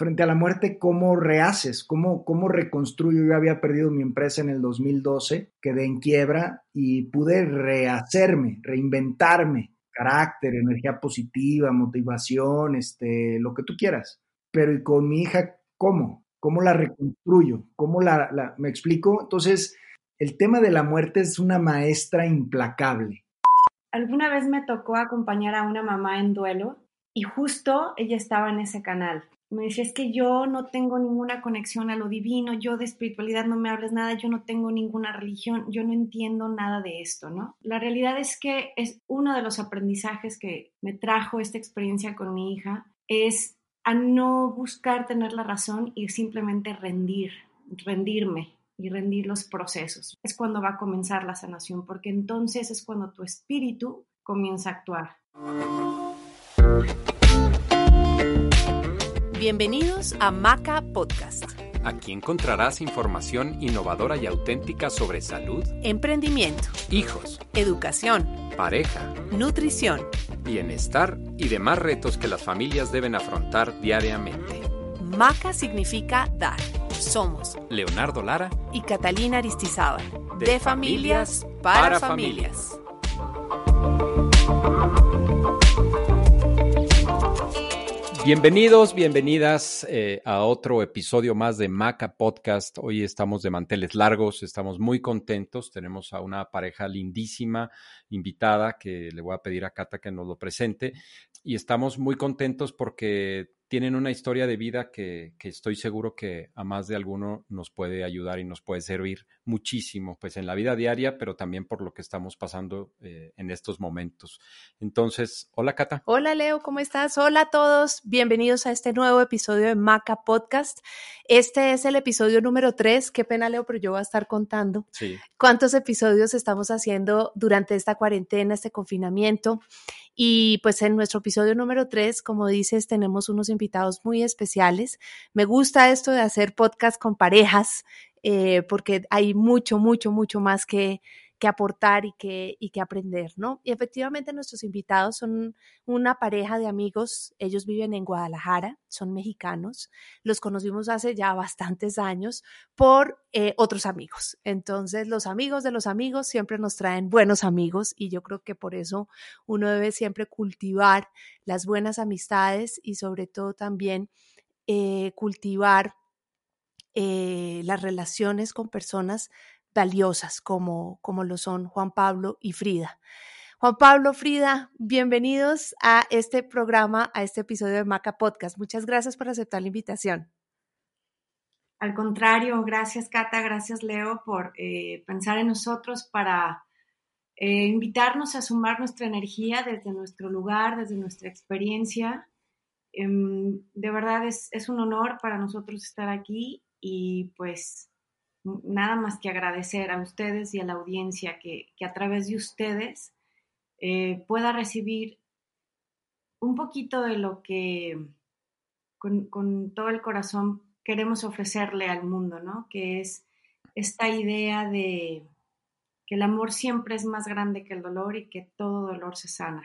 frente a la muerte, ¿cómo rehaces? ¿Cómo, ¿Cómo reconstruyo? Yo había perdido mi empresa en el 2012, quedé en quiebra y pude rehacerme, reinventarme, carácter, energía positiva, motivación, este, lo que tú quieras. Pero ¿y con mi hija cómo? ¿Cómo la reconstruyo? ¿Cómo la, la me explico? Entonces, el tema de la muerte es una maestra implacable. Alguna vez me tocó acompañar a una mamá en duelo y justo ella estaba en ese canal me decía, es que yo no tengo ninguna conexión a lo divino, yo de espiritualidad no me hables nada, yo no tengo ninguna religión, yo no entiendo nada de esto, ¿no? La realidad es que es uno de los aprendizajes que me trajo esta experiencia con mi hija, es a no buscar tener la razón y simplemente rendir, rendirme y rendir los procesos. Es cuando va a comenzar la sanación, porque entonces es cuando tu espíritu comienza a actuar. Bienvenidos a Maca Podcast. Aquí encontrarás información innovadora y auténtica sobre salud, emprendimiento, hijos, educación, pareja, nutrición, bienestar y demás retos que las familias deben afrontar diariamente. Maca significa dar. Somos Leonardo Lara y Catalina Aristizábal. De, familias, para, familias. Bienvenidos, bienvenidas eh, a otro episodio más de Maca Podcast. Hoy estamos de manteles largos, estamos muy contentos. Tenemos a una pareja lindísima invitada que le voy a pedir a Cata que nos lo presente. Y estamos muy contentos porque tienen una historia de vida que, estoy seguro que a más de alguno nos puede ayudar y nos puede servir muchísimo, pues en la vida diaria, pero también por lo que estamos pasando eh, en estos momentos. Entonces, hola Cata. Hola Leo, ¿cómo estás? Hola a todos, bienvenidos a este nuevo episodio de Maca Podcast. Este es el episodio número tres, qué pena Leo, pero yo voy a estar contando sí. cuántos episodios estamos haciendo durante esta cuarentena, este confinamiento. Y pues en nuestro episodio número tres, como dices, tenemos unos invitados muy especiales. Me gusta esto de hacer podcast con parejas, eh, porque hay mucho, mucho, mucho más que, que aportar y que, y que aprender, ¿no? Y efectivamente nuestros invitados son una pareja de amigos, ellos viven en Guadalajara, son mexicanos, los conocimos hace ya bastantes años por eh, otros amigos. Entonces, los amigos de los amigos siempre nos traen buenos amigos y yo creo que por eso uno debe siempre cultivar las buenas amistades y sobre todo también eh, cultivar eh, las relaciones con personas valiosas como, como lo son Juan Pablo y Frida. Juan Pablo, Frida, bienvenidos a este programa, a este episodio de Maca Podcast. Muchas gracias por aceptar la invitación. Al contrario, gracias Cata, gracias Leo por eh, pensar en nosotros para eh, invitarnos a sumar nuestra energía desde nuestro lugar, desde nuestra experiencia. Em, de verdad es, es un honor para nosotros estar aquí y pues nada más que agradecer a ustedes y a la audiencia que, a través de ustedes eh, pueda recibir un poquito de lo que con, todo el corazón queremos ofrecerle al mundo, ¿no? Que es esta idea de que el amor siempre es más grande que el dolor y que todo dolor se sana.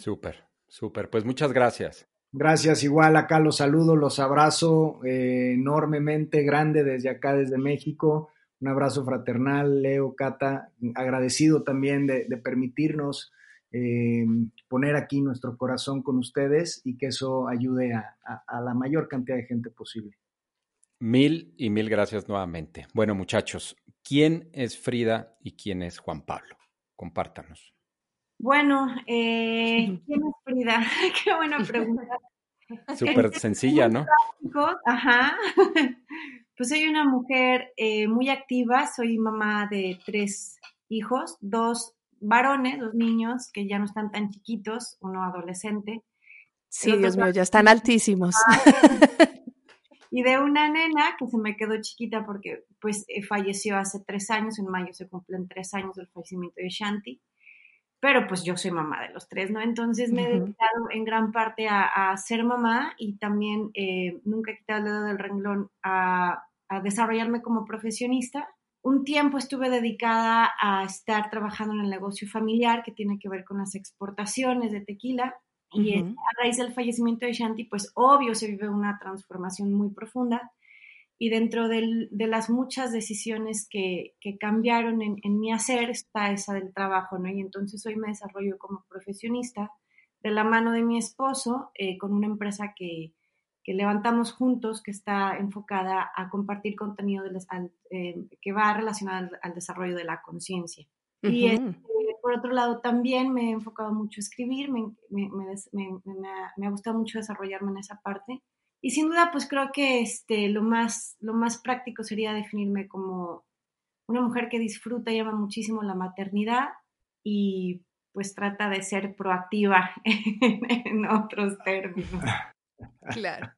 Súper, súper. Pues muchas gracias. Gracias, igual acá los saludo, los abrazo eh, enormemente, grande desde acá, desde México. Un abrazo fraternal, Leo, Cata, agradecido también de, permitirnos eh, poner aquí nuestro corazón con ustedes y que eso ayude a, a la mayor cantidad de gente posible. Mil y mil gracias nuevamente. Bueno, muchachos, ¿quién es Frida y quién es Juan Pablo? Compártanos. Bueno, eh, ¿quién es Frida? Qué buena pregunta. Súper sencilla, ¿no? Ajá. Pues soy una mujer eh, muy activa, soy mamá de tres hijos, dos varones, dos niños que ya no están tan chiquitos, uno adolescente. Sí, Dios mío, ya están altísimos. Y de una nena que se me quedó chiquita porque pues eh, falleció hace tres años, en mayo se cumplen tres años del fallecimiento de Shanti pero pues yo soy mamá de los tres, ¿no? Entonces me he dedicado en gran parte a, ser mamá y también eh, nunca he quitado el dedo del renglón a, desarrollarme como profesionista. Un tiempo estuve dedicada a estar trabajando en el negocio familiar que tiene que ver con las exportaciones de tequila Y a raíz del fallecimiento de Shanti, pues obvio se vive una transformación muy profunda. Y dentro de las muchas decisiones que, cambiaron en, mi hacer está esa del trabajo, ¿no? Y entonces hoy me desarrollo como profesionista de la mano de mi esposo eh, con una empresa que, levantamos juntos que está enfocada a compartir contenido eh, que va relacionado al, desarrollo de la conciencia. Y este, por otro lado también me he enfocado mucho a escribir, me, me, ha, gustado mucho desarrollarme en esa parte. Y sin duda, pues creo que este, lo, más, lo más práctico sería definirme como una mujer que disfruta y ama muchísimo la maternidad y pues trata de ser proactiva en, otros términos. Claro.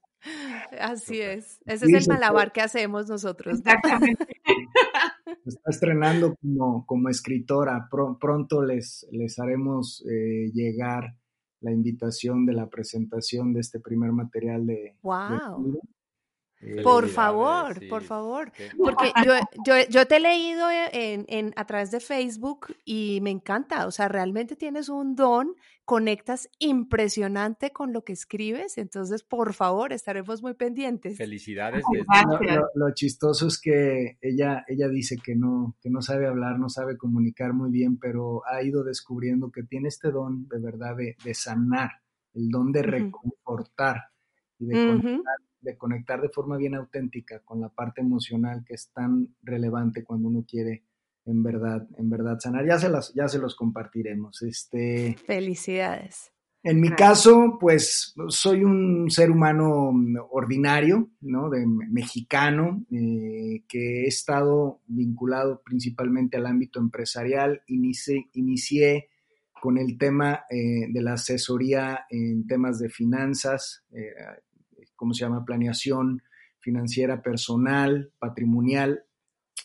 Así es. Ese es el malabar que hacemos nosotros. Exactamente. está estrenando como, como escritora. pronto les, les haremos eh, llegar la invitación de la presentación de este primer material de. ¡Wow! Eh, por favor, por favor. Porque yo, yo, yo, te he leído en, en, a través de Facebook y me encanta. O sea, realmente tienes un don, conectas impresionante con lo que escribes. Entonces, por favor, estaremos muy pendientes. Felicidades. Lo, chistoso es que ella, ella dice que no, que no sabe hablar, no sabe comunicar muy bien, pero ha ido descubriendo que tiene este don de verdad de, de sanar, el don de reconfortar y de conectar de conectar de forma bien auténtica con la parte emocional que es tan relevante cuando uno quiere en verdad, en verdad sanar. Ya se las, ya se los compartiremos. Este, Felicidades. En mi caso, pues soy un ser humano ordinario, ¿no? De mexicano, eh, que he estado vinculado principalmente al ámbito empresarial. Inicié, inicié con el tema eh, de la asesoría en temas de finanzas, eh, ¿cómo se llama? Planeación financiera personal, patrimonial.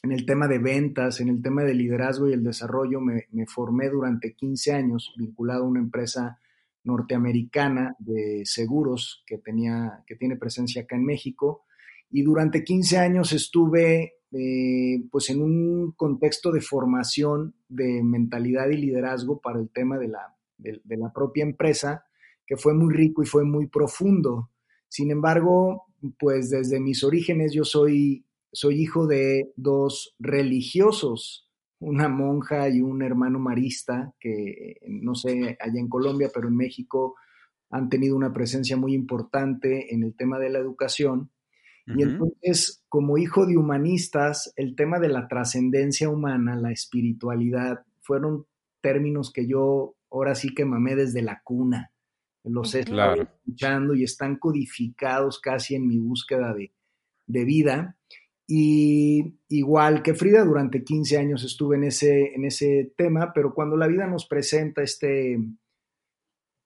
En el tema de ventas, en el tema de liderazgo y el desarrollo, me, formé durante 15 años vinculado a una empresa norteamericana de seguros que, tenía, que tiene presencia acá en México. Y durante 15 años estuve eh, pues en un contexto de formación de mentalidad y liderazgo para el tema de la, de la propia empresa, que fue muy rico y fue muy profundo. Sin embargo, pues desde mis orígenes yo soy, soy hijo de dos religiosos, una monja y un hermano marista, que no sé, allá en Colombia, pero en México han tenido una presencia muy importante en el tema de la educación. Y entonces, como hijo de humanistas, el tema de la trascendencia humana, la espiritualidad, fueron términos que yo ahora sí que mamé desde la cuna los he escuchando y están codificados casi en mi búsqueda de, vida. Y igual que Frida, durante 15 años estuve en ese, en ese tema, pero cuando la vida nos presenta este,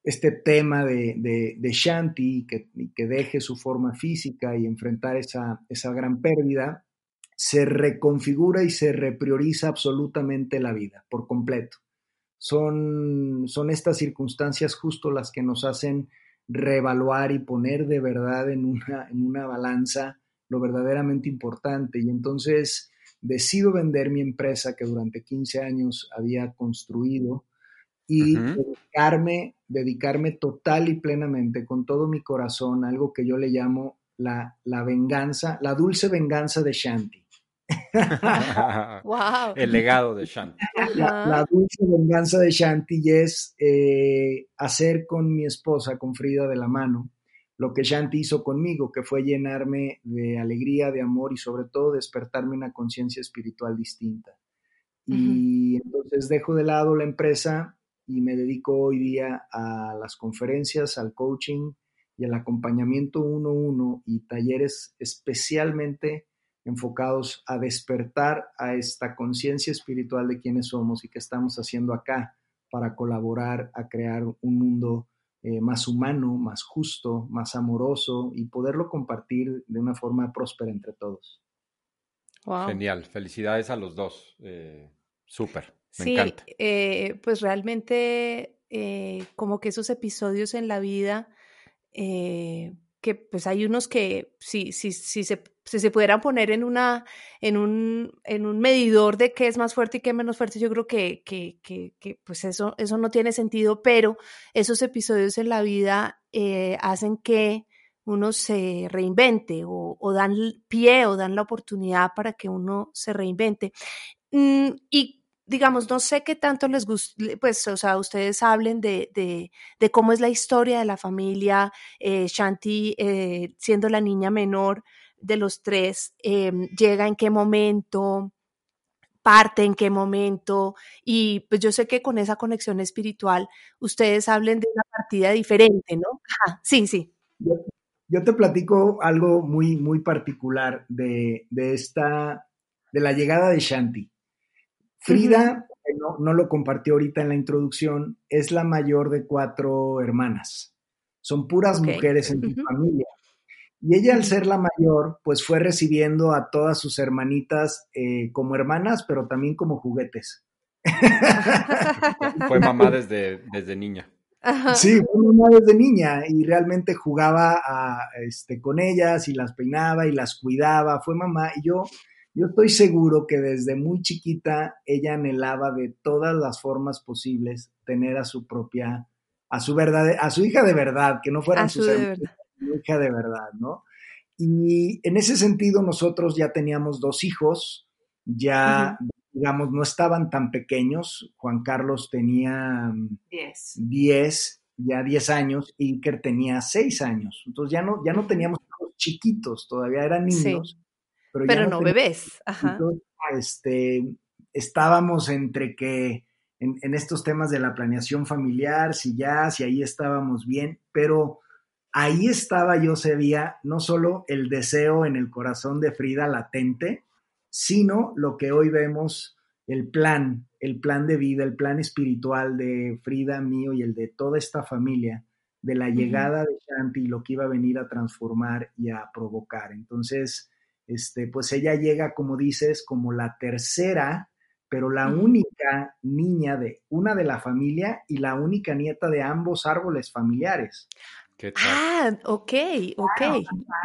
este tema de, de, Shanti, que, que, deje su forma física y enfrentar esa, esa gran pérdida, se reconfigura y se reprioriza absolutamente la vida por completo. Son, son estas circunstancias justo las que nos hacen reevaluar y poner de verdad en una, en una balanza lo verdaderamente importante. Y entonces decido vender mi empresa que durante 15 años había construido y dedicarme, dedicarme total y plenamente, con todo mi corazón, a algo que yo le llamo la, la venganza, la dulce venganza de Shanti. El legado de Shanti. La, dulce venganza de Shanti es eh, hacer con mi esposa, con Frida de la mano, lo que Shanti hizo conmigo, que fue llenarme de alegría, de amor y sobre todo despertarme una conciencia espiritual distinta. Y entonces dejo de lado la empresa y me dedico hoy día a las conferencias, al coaching y al acompañamiento uno a uno y talleres especialmente enfocados a despertar a esta conciencia espiritual de quiénes somos y qué estamos haciendo acá para colaborar a crear un mundo eh, más humano, más justo, más amoroso y poderlo compartir de una forma próspera entre todos. Genial, felicidades a los dos. Eh, súper, me sí, encanta. Eh, pues realmente como que esos episodios en la vida que pues hay unos que si, si, si, se, se pudieran poner en, una, en, un, en un medidor de qué es más fuerte y qué menos fuerte, yo creo que, que, que, pues eso, eso no tiene sentido, pero esos episodios en la vida eh, hacen que uno se reinvente o, o, dan pie o dan la oportunidad para que uno se reinvente. Mm, y digamos, no sé qué tanto les gusta, pues, o sea, ustedes hablen de, de, cómo es la historia de la familia, eh, Shanti eh, siendo la niña menor de los tres, eh, llega en qué momento, parte en qué momento, y pues yo sé que con esa conexión espiritual ustedes hablen de una partida diferente, ¿no? sí, sí. Yo, yo, te platico algo muy, muy particular de, de esta, de la llegada de Shanti. Frida, no, no, lo compartió ahorita en la introducción, es la mayor de cuatro hermanas. Son puras okay. mujeres en su familia. Y ella, al ser la mayor, pues fue recibiendo a todas sus hermanitas eh, como hermanas, pero también como juguetes. fue mamá desde, desde niña. Sí, fue mamá desde niña y realmente jugaba a, este, con ellas y las peinaba y las cuidaba. Fue mamá y yo yo estoy seguro que desde muy chiquita ella anhelaba de todas las formas posibles tener a su propia, a su verdad, a su hija de verdad, que no fueran sus hermanos, su hija de verdad, ¿no? Y en ese sentido nosotros ya teníamos dos hijos, ya, uh -huh. digamos, no estaban tan pequeños. Juan Carlos tenía 10, ya 10 años, y Iker tenía 6 años. Entonces ya no, ya no teníamos hijos chiquitos, todavía eran niños. Sí pero, pero no, no bebés. Ajá. Este, estábamos entre que en, en, estos temas de la planeación familiar, si ya, si ahí estábamos bien, pero ahí estaba, yo sabía, no solo el deseo en el corazón de Frida latente, sino lo que hoy vemos, el plan, el plan de vida, el plan espiritual de Frida, mío y el de toda esta familia, de la llegada uh -huh. de Shanti y lo que iba a venir a transformar y a provocar. Entonces, este, pues ella llega, como dices, como la tercera, pero la única niña de una de la familia y la única nieta de ambos árboles familiares. Ah, ok, ok.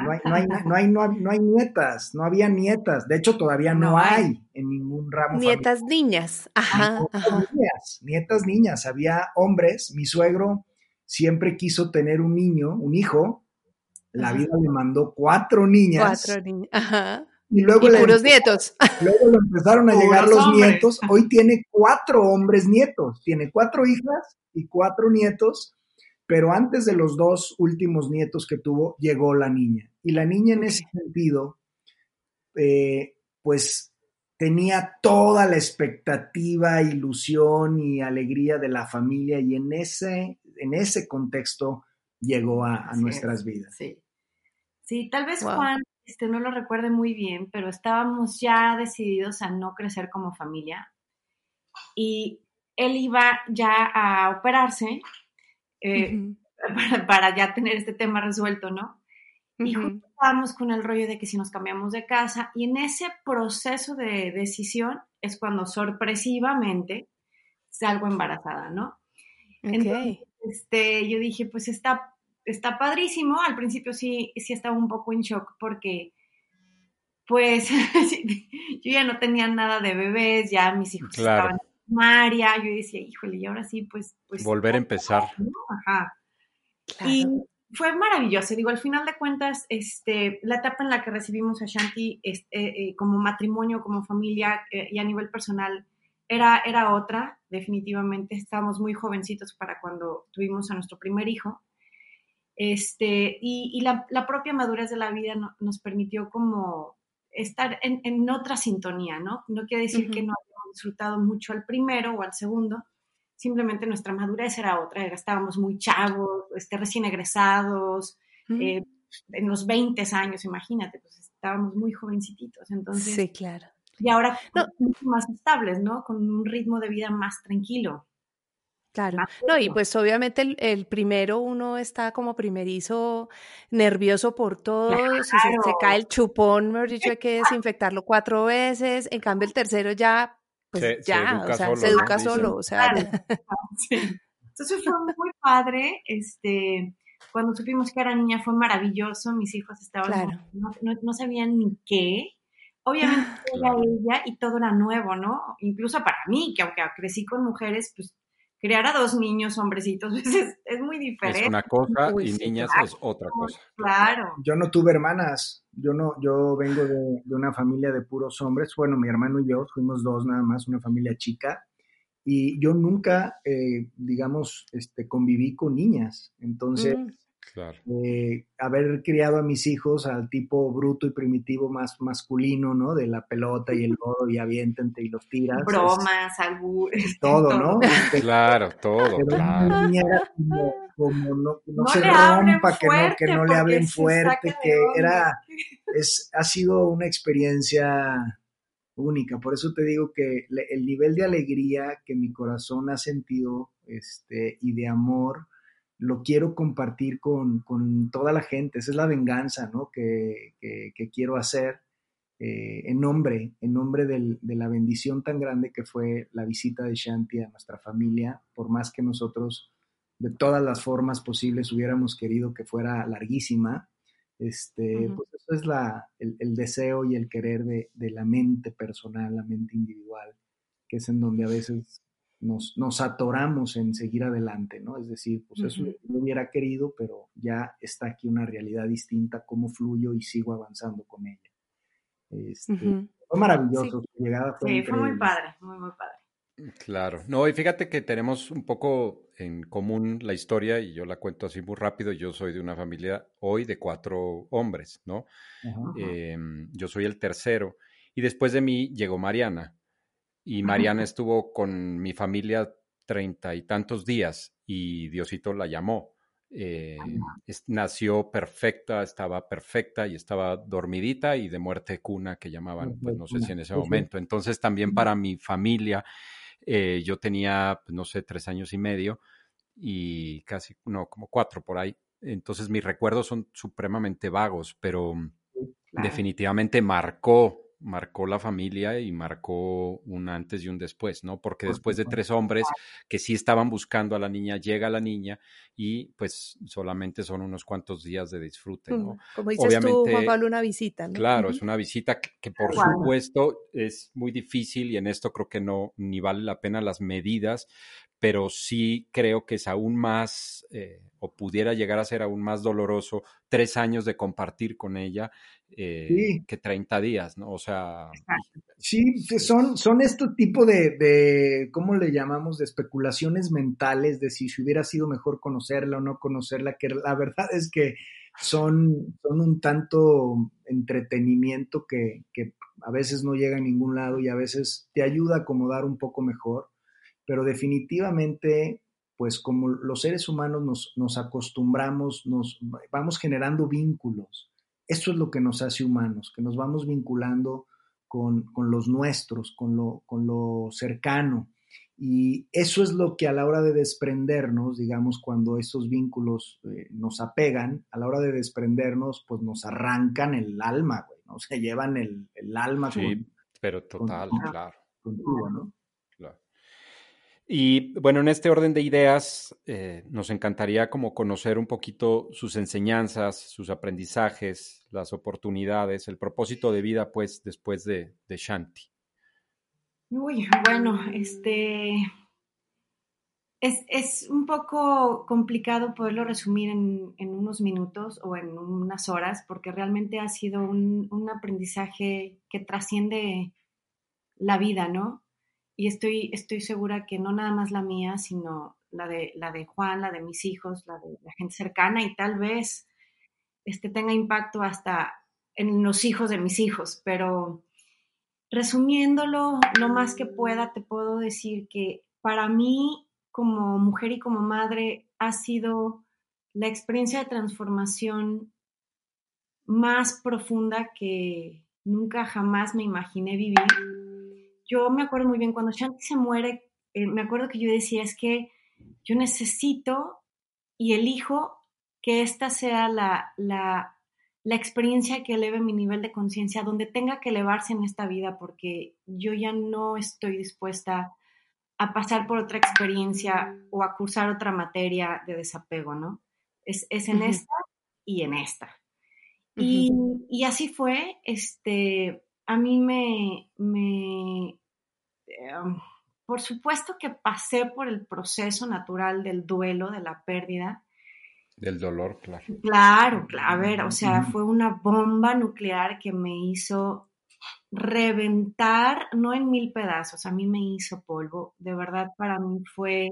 No hay, no, hay, no, hay, no, hay, no hay nietas, no había nietas. De hecho, todavía no, no hay en ningún ramo. Nietas familiar. niñas, ajá, ajá. Niñas, nietas niñas. Había hombres. Mi suegro siempre quiso tener un niño, un hijo, la vida le mandó cuatro niñas. Cuatro niñas. Ajá. Y luego y le, puros nietos. Luego le empezaron a llegar los hombres. nietos. Hoy tiene cuatro hombres nietos. Tiene cuatro hijas y cuatro nietos. Pero antes de los dos últimos nietos que tuvo, llegó la niña. Y la niña en ese sentido, eh, pues tenía toda la expectativa, ilusión y alegría de la familia. Y en ese, en ese contexto llegó a, a nuestras es, vidas. Sí. sí, tal vez wow. Juan este, no lo recuerde muy bien, pero estábamos ya decididos a no crecer como familia y él iba ya a operarse eh, uh -huh. para, para, ya tener este tema resuelto, ¿no? Uh -huh. Y justo estábamos con el rollo de que si nos cambiamos de casa y en ese proceso de decisión es cuando sorpresivamente salgo embarazada, ¿no? Okay. Entonces, este, yo dije, pues está está padrísimo. Al principio sí, sí estaba un poco en shock porque, pues, yo ya no tenía nada de bebés, ya mis hijos claro. estaban en María. Yo decía, híjole, y ahora sí, pues. pues Volver a empezar. ¿no? Ajá. Claro. Y fue maravilloso. Digo, al final de cuentas, este, la etapa en la que recibimos a Shanti este, eh, como matrimonio, como familia eh, y a nivel personal era, era otra, definitivamente. Estábamos muy jovencitos para cuando tuvimos a nuestro primer hijo. Este, y, y la, la, propia madurez de la vida no, nos permitió como estar en, en, otra sintonía, ¿no? No quiere decir uh -huh. que no hayamos disfrutado mucho al primero o al segundo, simplemente nuestra madurez era otra, era, estábamos muy chavos, este, recién egresados, uh -huh. eh, en los 20 años, imagínate, pues estábamos muy jovencititos, entonces... Sí, claro. Y ahora no. mucho más estables, ¿no? Con un ritmo de vida más tranquilo. Claro, no, y pues obviamente el, el, primero uno está como primerizo nervioso por todo, claro. si se, se, cae el chupón, mejor dicho, hay que desinfectarlo cuatro veces, en cambio el tercero ya, pues se, ya, se o sea, solo, se educa ¿no? solo, o sea. Claro. Sí. Entonces fue muy padre, este, cuando supimos que era niña fue maravilloso, mis hijos estaban, no, sabían ni qué. Obviamente era ella y todo era nuevo, ¿no? Incluso para mí, que aunque crecí con mujeres, pues criar a dos niños hombrecitos es, es muy diferente. Es una cosa y niñas es otra cosa. Claro. Yo no tuve hermanas, yo no, yo vengo de, de, una familia de puros hombres, bueno, mi hermano y yo fuimos dos nada más, una familia chica, y yo nunca, eh, digamos, este, conviví con niñas, entonces... Mm. Claro. Eh, haber criado a mis hijos al tipo bruto y primitivo más masculino, ¿no? De la pelota y el lodo y aviéntate y los tiras. Bromas, albures. Todo, ¿no? claro, todo. claro. como, no, no, se rompa, que no, que no le hablen fuerte, que era, es, ha sido una experiencia única. Por eso te digo que el nivel de alegría que mi corazón ha sentido este, y de amor, lo quiero compartir con, toda la gente. Esa es la venganza ¿no? que, quiero hacer eh, en nombre, en nombre de la bendición tan grande que fue la visita de Shanti a nuestra familia, por más que nosotros de todas las formas posibles hubiéramos querido que fuera larguísima. Este, Pues eso es la, el, deseo y el querer de, de, la mente personal, la mente individual, que es en donde a veces nos, nos atoramos en seguir adelante, ¿no? Es decir, pues eso lo hubiera querido, pero ya está aquí una realidad distinta, cómo fluyo y sigo avanzando con ella. Este, fue maravilloso, su llegada fue Sí, fue muy padre, muy, muy padre. Claro, no, y fíjate que tenemos un poco en común la historia y yo la cuento así muy rápido. Yo soy de una familia hoy de cuatro hombres, ¿no? Em, yo soy el tercero y después de mí llegó Mariana y Mariana estuvo con mi familia treinta y tantos días y Diosito la llamó. Eh, nació perfecta, estaba perfecta y estaba dormidita y de muerte cuna que llamaban, pues no sé si en ese momento. Entonces también para mi familia eh, yo tenía, pues, no sé, tres años y medio y casi, no, como cuatro por ahí. Entonces mis recuerdos son supremamente vagos, pero definitivamente marcó marcó la familia y marcó un antes y un después, ¿no? Porque después de tres hombres que sí estaban buscando a la niña, llega la niña y pues solamente son unos cuantos días de disfrute, ¿no? Como dices Obviamente, tú, Juan Pablo, una visita, ¿no? Claro, es una visita que, por supuesto es muy difícil y en esto creo que no, ni vale la pena las medidas, pero sí creo que es aún más, eh, o pudiera llegar a ser aún más doloroso, tres años de compartir con ella eh, que 30 días, ¿no? O sea... Sí, son, son este tipo de, de, ¿cómo le llamamos? De especulaciones mentales de si, si hubiera sido mejor conocerla o no conocerla, que la verdad es que son, son un tanto entretenimiento que, que a veces no llega a ningún lado y a veces te ayuda a acomodar un poco mejor pero definitivamente, pues como los seres humanos nos, acostumbramos, nos vamos generando vínculos. Eso es lo que nos hace humanos, que nos vamos vinculando con, los nuestros, con lo, con lo cercano. Y eso es lo que a la hora de desprendernos, digamos, cuando esos vínculos eh, nos apegan, a la hora de desprendernos, pues nos arrancan el alma, güey, ¿no? Se llevan el, alma. Sí, pero total, claro. ¿no? Y bueno, en este orden de ideas, eh, nos encantaría como conocer un poquito sus enseñanzas, sus aprendizajes, las oportunidades, el propósito de vida, pues, después de, Shanti. Uy, bueno, este es, es, un poco complicado poderlo resumir en, en, unos minutos o en unas horas, porque realmente ha sido un, un aprendizaje que trasciende la vida, ¿no? Y estoy, estoy segura que no nada más la mía, sino la de, la de Juan, la de mis hijos, la de la gente cercana y tal vez este, tenga impacto hasta en los hijos de mis hijos. Pero resumiéndolo lo más que pueda, te puedo decir que para mí como mujer y como madre ha sido la experiencia de transformación más profunda que nunca jamás me imaginé vivir yo me acuerdo muy bien, cuando Shanti se muere, eh, me acuerdo que yo decía, es que yo necesito y elijo que esta sea la, la, la experiencia que eleve mi nivel de conciencia, donde tenga que elevarse en esta vida, porque yo ya no estoy dispuesta a pasar por otra experiencia o a cursar otra materia de desapego, ¿no? es, en esta y en esta. y, así fue, este, a mí me, me em, por supuesto que pasé por el proceso natural del duelo, de la pérdida. Del dolor, claro. Claro, a ver, o sea, fue una bomba nuclear que me hizo reventar, no en mil pedazos, a mí me hizo polvo. De verdad, para mí fue,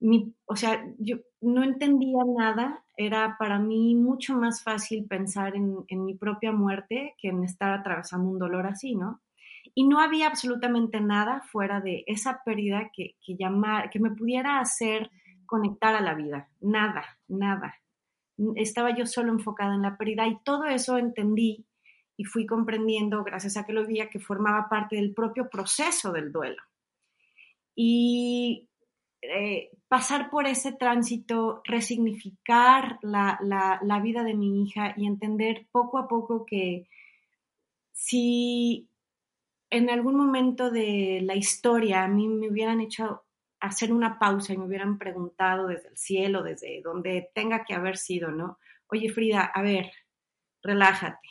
mi, o sea, yo no entendía nada, era para mí mucho más fácil pensar en, mi propia muerte que en estar atravesando un dolor así, ¿no? y no había absolutamente nada fuera de esa pérdida que, que, llamar, que me pudiera hacer conectar a la vida. Nada, nada. Estaba yo solo enfocada en la pérdida y todo eso entendí y fui comprendiendo, gracias a que lo veía, que formaba parte del propio proceso del duelo. Y eh, pasar por ese tránsito, resignificar la, la, la vida de mi hija y entender poco a poco que si en algún momento de la historia a mí me hubieran hecho hacer una pausa y me hubieran preguntado desde el cielo, desde donde tenga que haber sido, ¿no? Oye, Frida, a ver, relájate.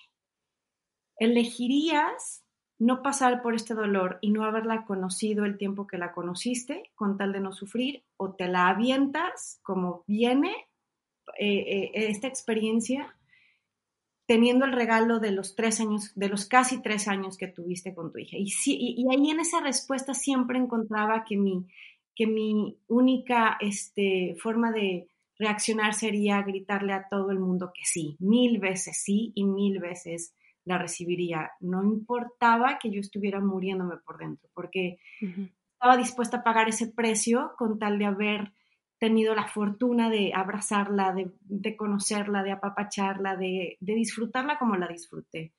¿Elegirías no pasar por este dolor y no haberla conocido el tiempo que la conociste con tal de no sufrir? ¿O te la avientas como viene eh, eh, esta experiencia teniendo el regalo de los tres años, de los casi tres años que tuviste con tu hija. Y, y, ahí en esa respuesta siempre encontraba que mi, que mi única este, forma de reaccionar sería gritarle a todo el mundo que sí, mil veces sí y mil veces la recibiría. No importaba que yo estuviera muriéndome por dentro, porque estaba dispuesta a pagar ese precio con tal de haber tenido la fortuna de abrazarla, de, conocerla, de apapacharla, de, disfrutarla como la disfruté.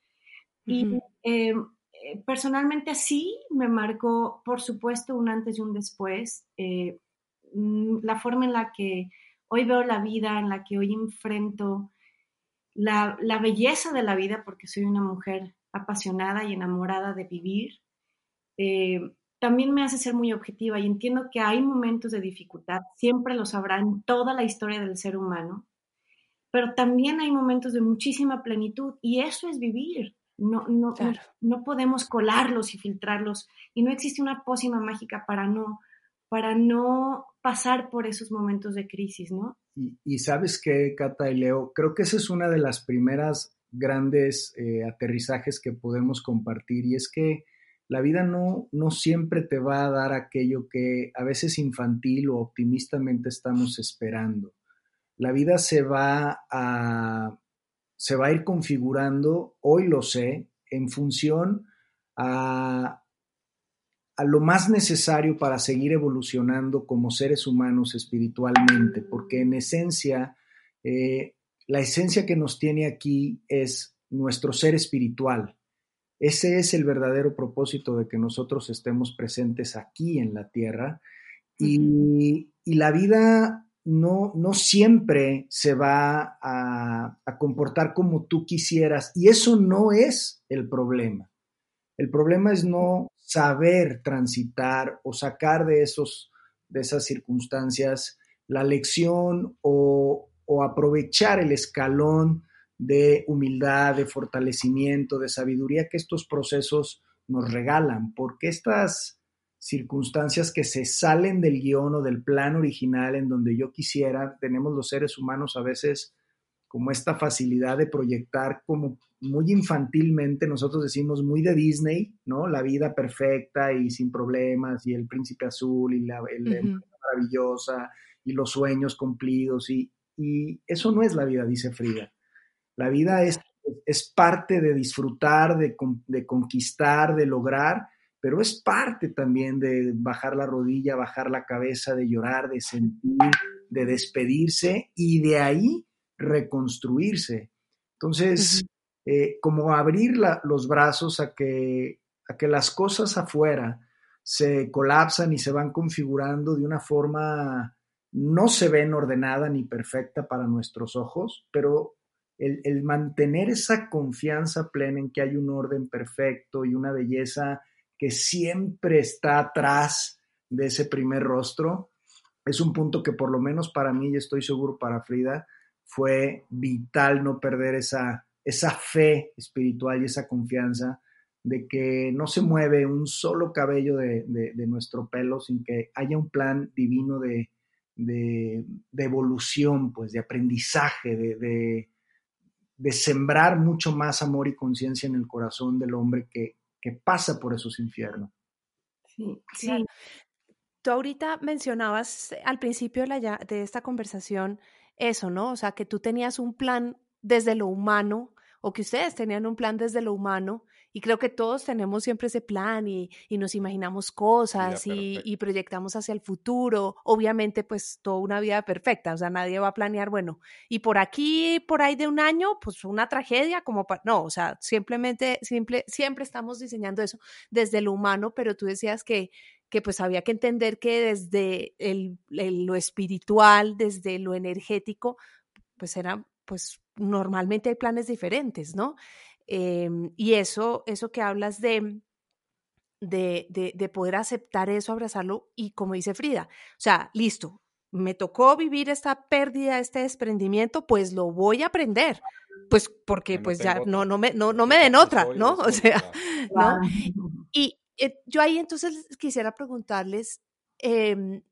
Y eh, eh, personalmente sí me marcó, por supuesto, un antes y un después. Eh, mm, la forma en la que hoy veo la vida, en la que hoy enfrento la, la belleza de la vida, porque soy una mujer apasionada y enamorada de vivir también me hace ser muy objetiva y entiendo que hay momentos de dificultad, siempre los habrá en toda la historia del ser humano, pero también hay momentos de muchísima plenitud y eso es vivir. No, no, no, podemos colarlos y filtrarlos y no existe una pócima mágica para no, para no pasar por esos momentos de crisis, ¿no? Y, sabes qué, Cata y Leo, creo que esa es una de las primeras grandes eh, aterrizajes que podemos compartir y es que la vida no, no siempre te va a dar aquello que a veces infantil o optimistamente estamos esperando. La vida se va a, se va a ir configurando, hoy lo sé, en función a, a lo más necesario para seguir evolucionando como seres humanos espiritualmente, porque en esencia, eh, la esencia que nos tiene aquí es nuestro ser espiritual. Ese es el verdadero propósito de que nosotros estemos presentes aquí en la tierra. Y, la vida no, no, siempre se va a, comportar como tú quisieras. Y eso no es el problema. El problema es no saber transitar o sacar de, esos, de esas circunstancias la lección o, o aprovechar el escalón de humildad, de fortalecimiento, de sabiduría que estos procesos nos regalan, porque estas circunstancias que se salen del guion o del plan original en donde yo quisiera, tenemos los seres humanos a veces como esta facilidad de proyectar como muy infantilmente, nosotros decimos muy de Disney, ¿no? La vida perfecta y sin problemas y el príncipe azul y la, maravillosa y los sueños cumplidos y, y eso no es la vida, dice Frida. La vida es, es parte de disfrutar, de, conquistar, de lograr, pero es parte también de bajar la rodilla, bajar la cabeza, de llorar, de sentir, de despedirse y de ahí reconstruirse. Entonces, eh, como abrir los brazos a que, a que las cosas afuera se colapsan y se van configurando de una forma no se ven ordenada ni perfecta para nuestros ojos, pero el, mantener esa confianza plena en que hay un orden perfecto y una belleza que siempre está atrás de ese primer rostro, es un punto que por lo menos para mí, y estoy seguro para Frida, fue vital no perder esa, esa fe espiritual y esa confianza de que no se mueve un solo cabello de, nuestro pelo sin que haya un plan divino de, evolución, pues de aprendizaje, de, sembrar mucho más amor y conciencia en el corazón del hombre que, pasa por esos infiernos. Sí, sí. Tú ahorita mencionabas al principio de, la, de esta conversación eso, ¿no? O sea, que tú tenías un plan desde lo humano o que ustedes tenían un plan desde lo humano y creo que todos tenemos siempre ese plan y, nos imaginamos cosas y, proyectamos hacia el futuro. Obviamente, pues toda una vida perfecta, o sea, nadie va a planear, bueno, y por aquí, por ahí de un año, pues una tragedia, como para, no, o sea, simplemente, simple, siempre estamos diseñando eso desde lo humano, pero tú decías que que pues había que entender que desde el, lo espiritual, desde lo energético, pues era, pues normalmente hay planes diferentes, ¿no? Em, y eso, eso que hablas de, de, de, poder aceptar eso, abrazarlo y como dice Frida, o sea, listo, me tocó vivir esta pérdida, este desprendimiento, pues lo voy a aprender, pues porque pues ya no, no, me, no, no me den otra, ¿no? O sea, ¿no? Y eh, yo ahí entonces quisiera preguntarles, eh,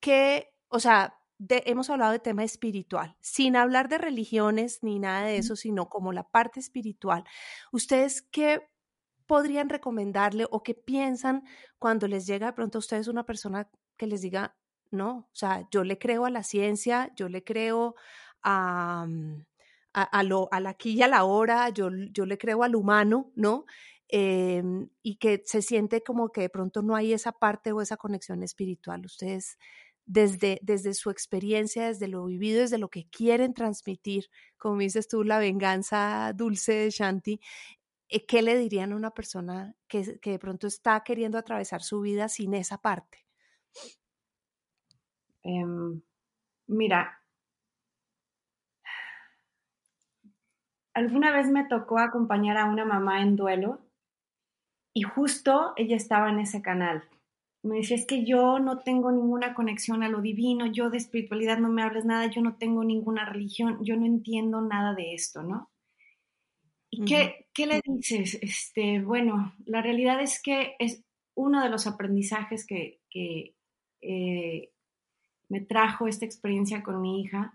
¿qué, o sea, hemos hablado de tema espiritual, sin hablar de religiones ni nada de eso, sino como la parte espiritual. ¿Ustedes qué podrían recomendarle o qué piensan cuando les llega de pronto a ustedes una persona que les diga, no, o sea, yo le creo a la ciencia, yo le creo a, mm, a, lo, a la aquí y a la hora, yo, yo le creo al humano, ¿no? Em, y que se siente como que de pronto no hay esa parte o esa conexión espiritual. ¿Ustedes desde, desde su experiencia, desde lo vivido, desde lo que quieren transmitir, como dices tú, la venganza dulce de Shanti, eh, ¿qué le dirían a una persona que, que de pronto está queriendo atravesar su vida sin esa parte? Em, mira, alguna vez me tocó acompañar a una mamá en duelo y justo ella estaba en ese canal me decía, es que yo no tengo ninguna conexión a lo divino, yo de espiritualidad no me hables nada, yo no tengo ninguna religión, yo no entiendo nada de esto, ¿no? ¿Y qué, qué, le dices? Este, bueno, la realidad es que es uno de los aprendizajes que, que eh, me trajo esta experiencia con mi hija,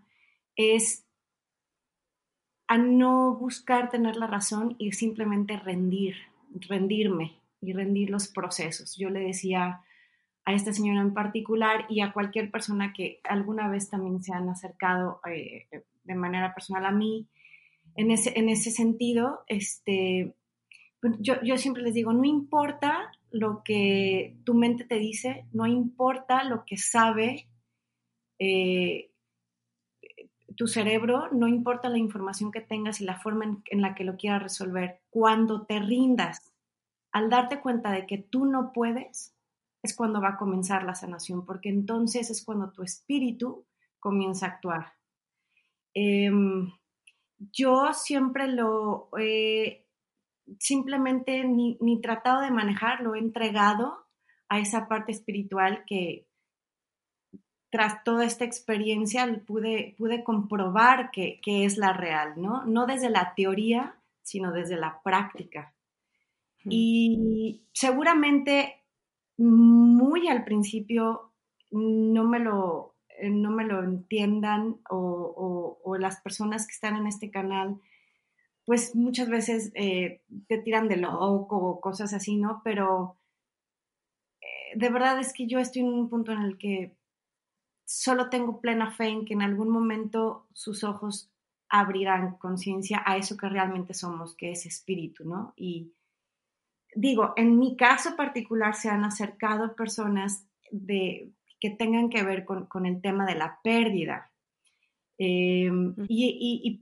es a no buscar tener la razón y simplemente rendir, rendirme y rendir los procesos. Yo le decía, a esta señora en particular y a cualquier persona que alguna vez también se han acercado eh, de manera personal a mí. En ese, en ese sentido, este, pues, yo, yo siempre les digo, no importa lo que tu mente te dice, no importa lo que sabe eh, tu cerebro, no importa la información que tengas y la forma en, en, la que lo quieras resolver, cuando te rindas, al darte cuenta de que tú no puedes, es cuando va a comenzar la sanación, porque entonces es cuando tu espíritu comienza a actuar. Em, yo siempre lo he simplemente ni, tratado de manejar, lo he entregado a esa parte espiritual que tras toda esta experiencia pude, pude comprobar que, que, es la real, ¿no? No desde la teoría, sino desde la práctica. Y seguramente muy al principio no me lo, eh, no me lo entiendan o, las personas que están en este canal, pues muchas veces eh, te tiran de loco o cosas así, ¿no? Pero eh, de verdad es que yo estoy en un punto en el que solo tengo plena fe en que en algún momento sus ojos abrirán conciencia a eso que realmente somos, que es espíritu, ¿no? Y, digo, en mi caso particular se han acercado personas de, que tengan que ver con, el tema de la pérdida. Em, y,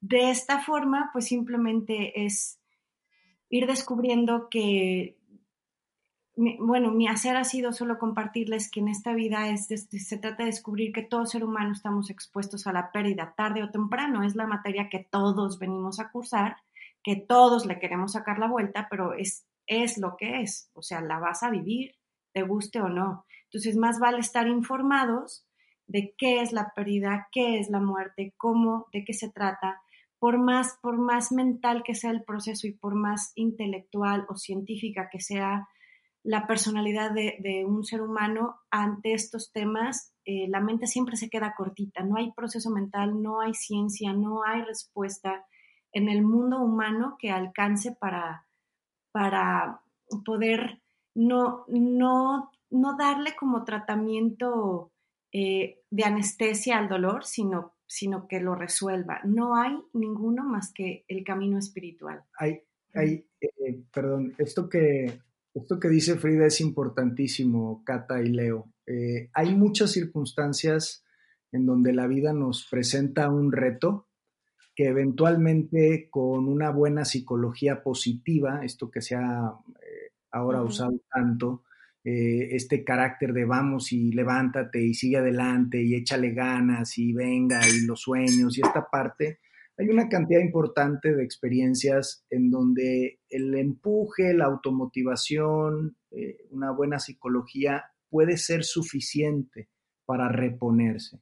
de esta forma, pues simplemente es ir descubriendo que, bueno, mi hacer ha sido solo compartirles que en esta vida es, se trata de descubrir que todo ser humano estamos expuestos a la pérdida tarde o temprano. Es la materia que todos venimos a cursar, que todos le queremos sacar la vuelta, pero es es lo que es, o sea, la vas a vivir, te guste o no. Entonces, más vale estar informados de qué es la pérdida, qué es la muerte, cómo, de qué se trata, por más, por más mental que sea el proceso y por más intelectual o científica que sea la personalidad de, un ser humano ante estos temas, eh, la mente siempre se queda cortita. No hay proceso mental, no hay ciencia, no hay respuesta en el mundo humano que alcance para, para poder no, no, no darle como tratamiento eh, de anestesia al dolor, sino, sino que lo resuelva. No hay ninguno más que el camino espiritual. Hay, hay eh, perdón, esto que, esto que dice Frida es importantísimo, Cata y Leo. Eh, hay muchas circunstancias en donde la vida nos presenta un reto que eventualmente con una buena psicología positiva, esto que se ha eh, ahora usado tanto, eh, este carácter de vamos y levántate y sigue adelante y échale ganas y venga y los sueños y esta parte, hay una cantidad importante de experiencias en donde el empuje, la automotivación, eh, una buena psicología puede ser suficiente para reponerse.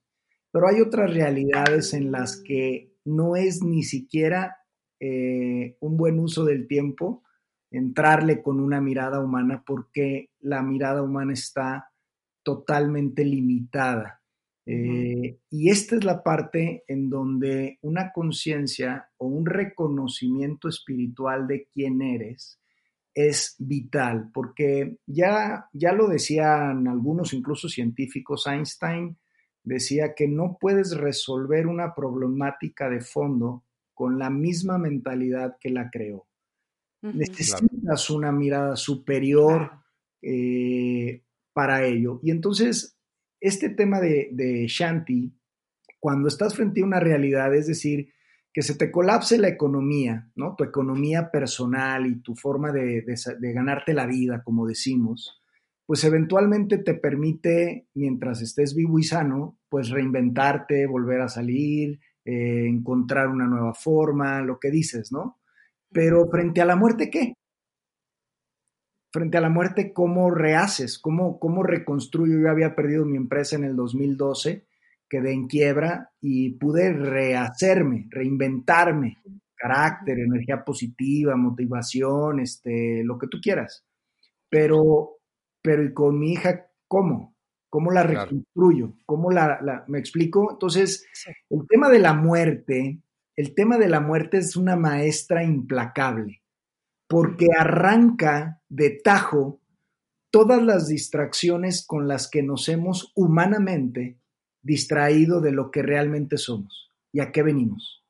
Pero hay otras realidades en las que no es ni siquiera eh, un buen uso del tiempo entrarle con una mirada humana porque la mirada humana está totalmente limitada. Eh, y esta es la parte en donde una conciencia o un reconocimiento espiritual de quién eres es vital, porque ya, ya lo decían algunos, incluso científicos, Einstein decía que no puedes resolver una problemática de fondo con la misma mentalidad que la creó. Necesitas una mirada superior eh, para ello. Y entonces este tema de, Shanti, cuando estás frente a una realidad, es decir, que se te colapse la economía, ¿no? Tu economía personal y tu forma de, ganarte la vida, como decimos, pues eventualmente te permite, mientras estés vivo y sano, pues reinventarte, volver a salir, eh, encontrar una nueva forma, lo que dices, ¿no? Pero frente a la muerte, ¿qué? frente a la muerte, ¿cómo rehaces? ¿Cómo, cómo reconstruyo? Yo había perdido mi empresa en el 2012, quedé en quiebra y pude rehacerme, reinventarme, carácter, energía positiva, motivación, este, lo que tú quieras. Pero, pero ¿y con mi hija cómo? ¿Cómo la reconstruyo? ¿Cómo la, la, me explico? Entonces, el tema de la muerte, el tema de la muerte es una maestra implacable porque arranca de tajo todas las distracciones con las que nos hemos humanamente distraído de lo que realmente somos y a qué venimos.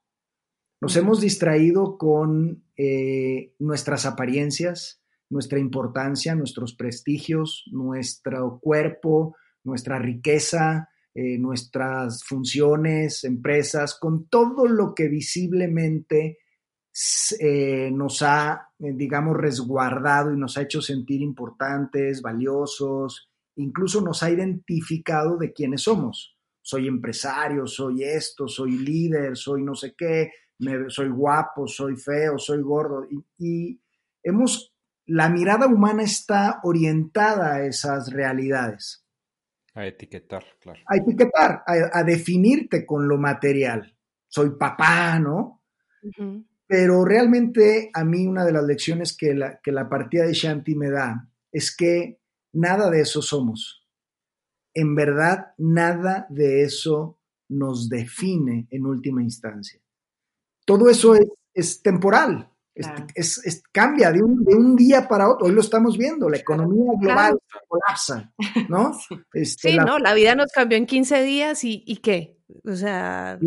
Nos hemos distraído con eh, nuestras apariencias, nuestra importancia, nuestros prestigios, nuestro cuerpo, nuestra riqueza, eh, nuestras funciones, empresas, con todo lo que visiblemente eh, nos ha, eh, digamos, resguardado y nos ha hecho sentir importantes, valiosos, incluso nos ha identificado de quiénes somos. Soy empresario, soy esto, soy líder, soy no sé qué, soy guapo, soy feo, soy gordo. Y, hemos, la mirada humana está orientada a esas realidades. A etiquetar, claro. A etiquetar, a, definirte con lo material. Soy papá, ¿no? Pero realmente a mí una de las lecciones que la, que la partida de Shanti me da es que nada de eso somos. En verdad, nada de eso nos define en última instancia. Todo eso es, temporal, es, cambia de un, día para otro. Hoy lo estamos viendo, la economía global colapsa, ¿no? Este, sí, no, la vida nos cambió en 15 días y, y ¿qué? O sea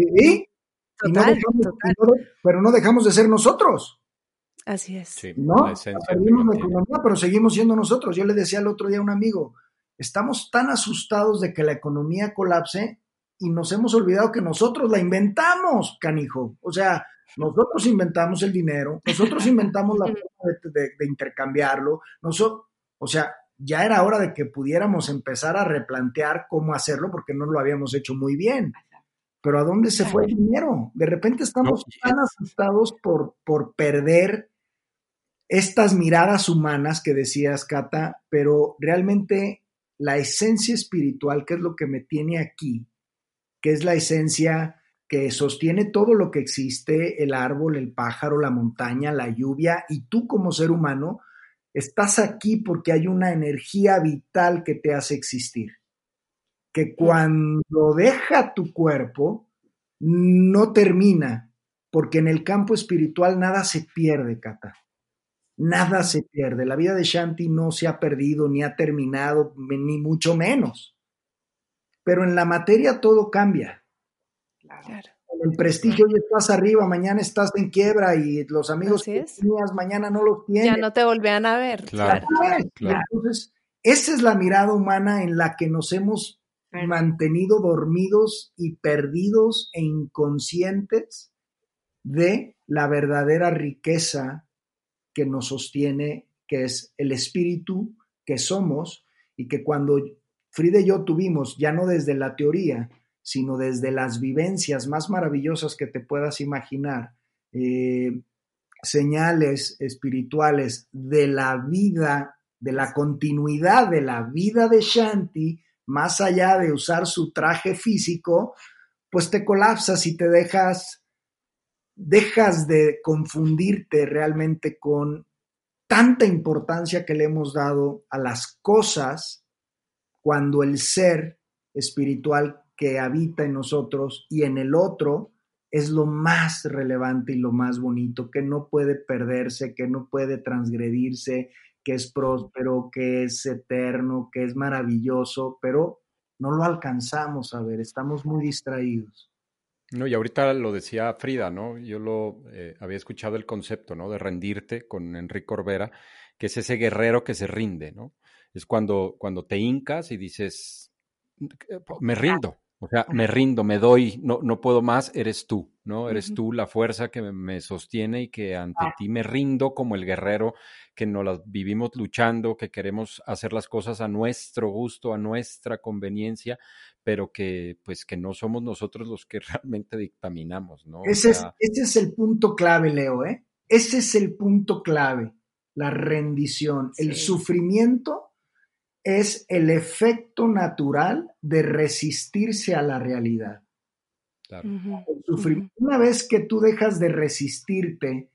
pero no dejamos de ser nosotros. Así es. no, perdimos la economía, pero seguimos siendo nosotros. Yo le decía el otro día a un amigo, estamos tan asustados de que la economía colapse y nos hemos olvidado que nosotros la inventamos, canijo. O sea, nosotros inventamos el dinero, nosotros inventamos la forma de, intercambiarlo, nosotros, o sea, ya era hora de que pudiéramos empezar a replantear cómo hacerlo porque no lo habíamos hecho muy bien. Pero ¿a dónde se fue el dinero? De repente estamos tan asustados por, por perder estas miradas humanas que decías, Cata, pero realmente la esencia espiritual, que es lo que me tiene aquí, que es la esencia que sostiene todo lo que existe, el árbol, el pájaro, la montaña, la lluvia, y tú como ser humano estás aquí porque hay una energía vital que te hace existir, que cuando deja tu cuerpo, no termina, porque en el campo espiritual nada se pierde, Cata. Nada se pierde. La vida de Shanti no se ha perdido, ni ha terminado, ni mucho menos. Pero en la materia todo cambia. Claro. El prestigio ya estás arriba, mañana estás en quiebra y los amigos que tenías mañana no los tienes. Ya no te volvían a ver. Claro, Entonces, esa es la mirada humana en la que nos hemos mantenido dormidos y perdidos e inconscientes de la verdadera riqueza que nos sostiene, que es el espíritu que somos y que cuando Frida y yo tuvimos, ya no desde la teoría, sino desde las vivencias más maravillosas que te puedas imaginar, eh, señales espirituales de la vida, de la continuidad de la vida de Shanti, más allá de usar su traje físico, pues te colapsas y te dejas, dejas de confundirte realmente con tanta importancia que le hemos dado a las cosas cuando el ser espiritual que habita en nosotros y en el otro es lo más relevante y lo más bonito, que no puede perderse, que no puede transgredirse, que es próspero, que es eterno, que es maravilloso, pero no lo alcanzamos a ver, estamos muy distraídos. No, y ahorita lo decía Frida, ¿no? Yo lo eh, había escuchado el concepto, ¿no? De rendirte con Enrique Corbera, que es ese guerrero que se rinde, ¿no? Es cuando, cuando te hincas y dices, me rindo, o sea, me rindo, me doy, no, no puedo más, eres tú, ¿no? Eres tú la fuerza que me sostiene y que ante ah. ti me rindo como el guerrero que nos las vivimos luchando, que queremos hacer las cosas a nuestro gusto, a nuestra conveniencia, pero que pues que no somos nosotros los que realmente dictaminamos, ¿no? Ese, es, ese es el punto clave, Leo, ¿eh? Ese es el punto clave, la rendición, el sufrimiento es el efecto natural de resistirse a la realidad. Una vez que tú dejas de resistirte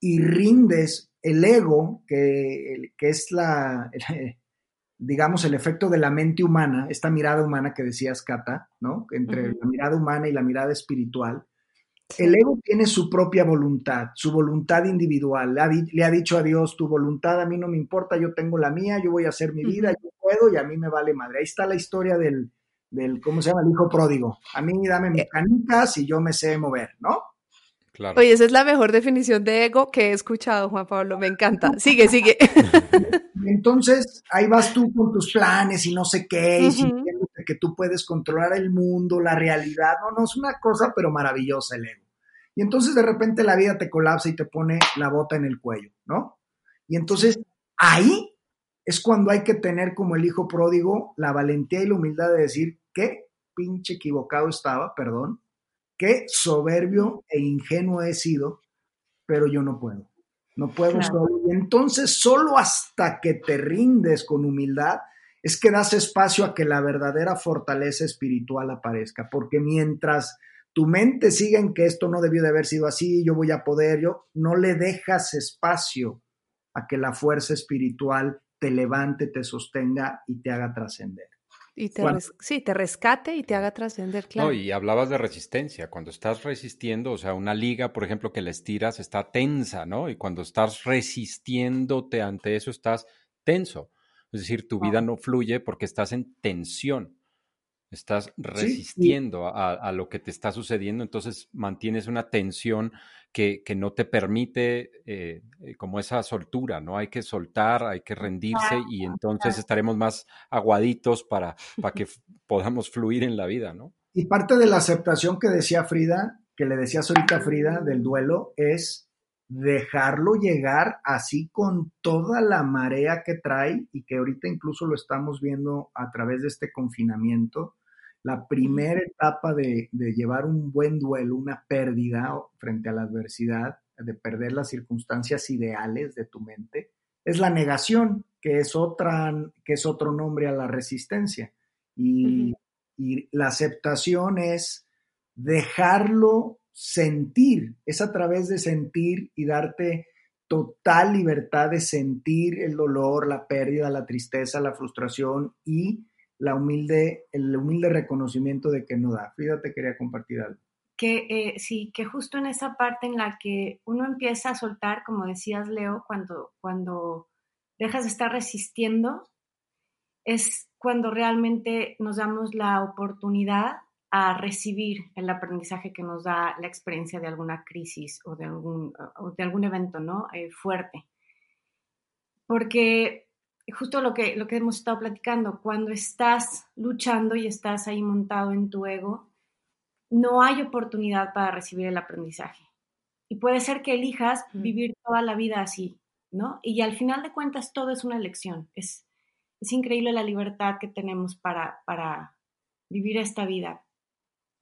y rindes el ego, que, que es la, digamos, el efecto de la mente humana, esta mirada humana que decías, Cata, ¿no? Entre la mirada humana y la mirada espiritual, el ego tiene su propia voluntad, su voluntad individual. Le ha, dicho a Dios, tu voluntad a mí no me importa, yo tengo la mía, yo voy a hacer mi vida, yo puedo y a mí me vale madre. Ahí está la historia del, del ¿cómo se llama? El hijo pródigo. A mí dame mis canicas y yo me sé mover, ¿no? Claro. Oye, esa es la mejor definición de ego que he escuchado, Juan Pablo. Me encanta. Sigue, sigue. Entonces, ahí vas tú con tus planes y no sé qué, y que tú puedes controlar el mundo, la realidad. No, no, es una cosa, pero maravillosa el ego. Y entonces de repente la vida te colapsa y te pone la bota en el cuello, ¿no? Y entonces ahí es cuando hay que tener como el hijo pródigo la valentía y la humildad de decir, qué pinche equivocado estaba, perdón, qué soberbio e ingenuo he sido, pero yo no puedo. No puedo solo. Y entonces solo hasta que te rindes con humildad es que das espacio a que la verdadera fortaleza espiritual aparezca, porque mientras tu mente sigue en que esto no debió de haber sido así, yo voy a poder, yo no le dejas espacio a que la fuerza espiritual te levante, te sostenga y te haga trascender. Y te sí, te rescate y te haga trascender, claro. No, y hablabas de resistencia. Cuando estás resistiendo, o sea, una liga, por ejemplo, que la estiras está tensa, ¿no? Y cuando estás resistiéndote ante eso, estás tenso. Es decir, tu vida no fluye porque estás en tensión. Estás resistiendo a, lo que te está sucediendo, entonces mantienes una tensión que, no te permite eh, eh, como esa soltura, ¿no? Hay que soltar, hay que rendirse y entonces estaremos más aguaditos para, para que podamos fluir en la vida, ¿no? Y parte de la aceptación que decía Frida, que le decías ahorita Frida del duelo, es dejarlo llegar así con toda la marea que trae y que ahorita incluso lo estamos viendo a través de este confinamiento, la primera etapa de, llevar un buen duelo, una pérdida frente a la adversidad, de perder las circunstancias ideales de tu mente, es la negación, que es, otra, que es otro nombre a la resistencia. Y Y la aceptación es dejarlo sentir, es a través de sentir y darte total libertad de sentir el dolor, la pérdida, la tristeza, la frustración y la humilde, el humilde reconocimiento de que no da. Fíjate, quería compartir algo. Que eh, sí, que justo en esa parte en la que uno empieza a soltar, como decías, Leo, cuando, cuando dejas de estar resistiendo, es cuando realmente nos damos la oportunidad a recibir el aprendizaje que nos da la experiencia de alguna crisis o de algún, de algún evento ¿no? Eh, fuerte. Porque justo lo que, lo que hemos estado platicando, cuando estás luchando y estás ahí montado en tu ego, no hay oportunidad para recibir el aprendizaje. Y puede ser que elijas vivir toda la vida así, ¿no? Y al final de cuentas todo es una elección. Es, es increíble la libertad que tenemos para, para vivir esta vida.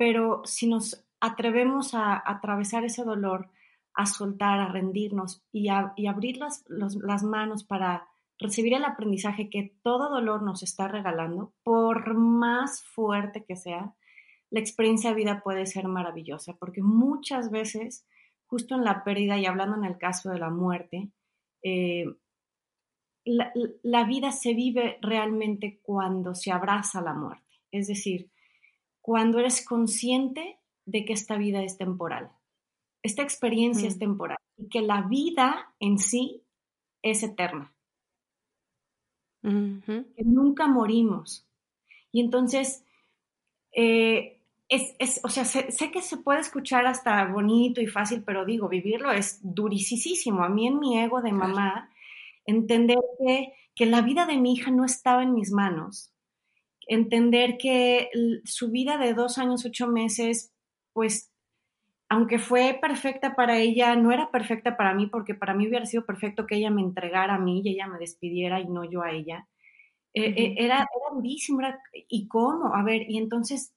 Pero si nos atrevemos a, atravesar ese dolor, a soltar, a rendirnos y, a, y abrir las, manos para recibir el aprendizaje que todo dolor nos está regalando, por más fuerte que sea, la experiencia de vida puede ser maravillosa, porque muchas veces, justo en la pérdida y hablando en el caso de la muerte, eh, la, vida se vive realmente cuando se abraza la muerte, es decir, cuando eres consciente de que esta vida es temporal, esta experiencia es mm. temporal y que la vida en sí es eterna que nunca morimos. Y entonces, eh, es, es, o sea, sé, sé, que se puede escuchar hasta bonito y fácil, pero digo, vivirlo es durisísimo. A mí en mi ego de mamá, entender que, que la vida de mi hija no estaba en mis manos, entender que su vida de dos años, ocho meses, pues aunque fue perfecta para ella, no era perfecta para mí, porque para mí hubiera sido perfecto que ella me entregara a mí y ella me despidiera y no yo a ella. Eh, eh, era, era, durísimo, ¿y cómo? A ver, y entonces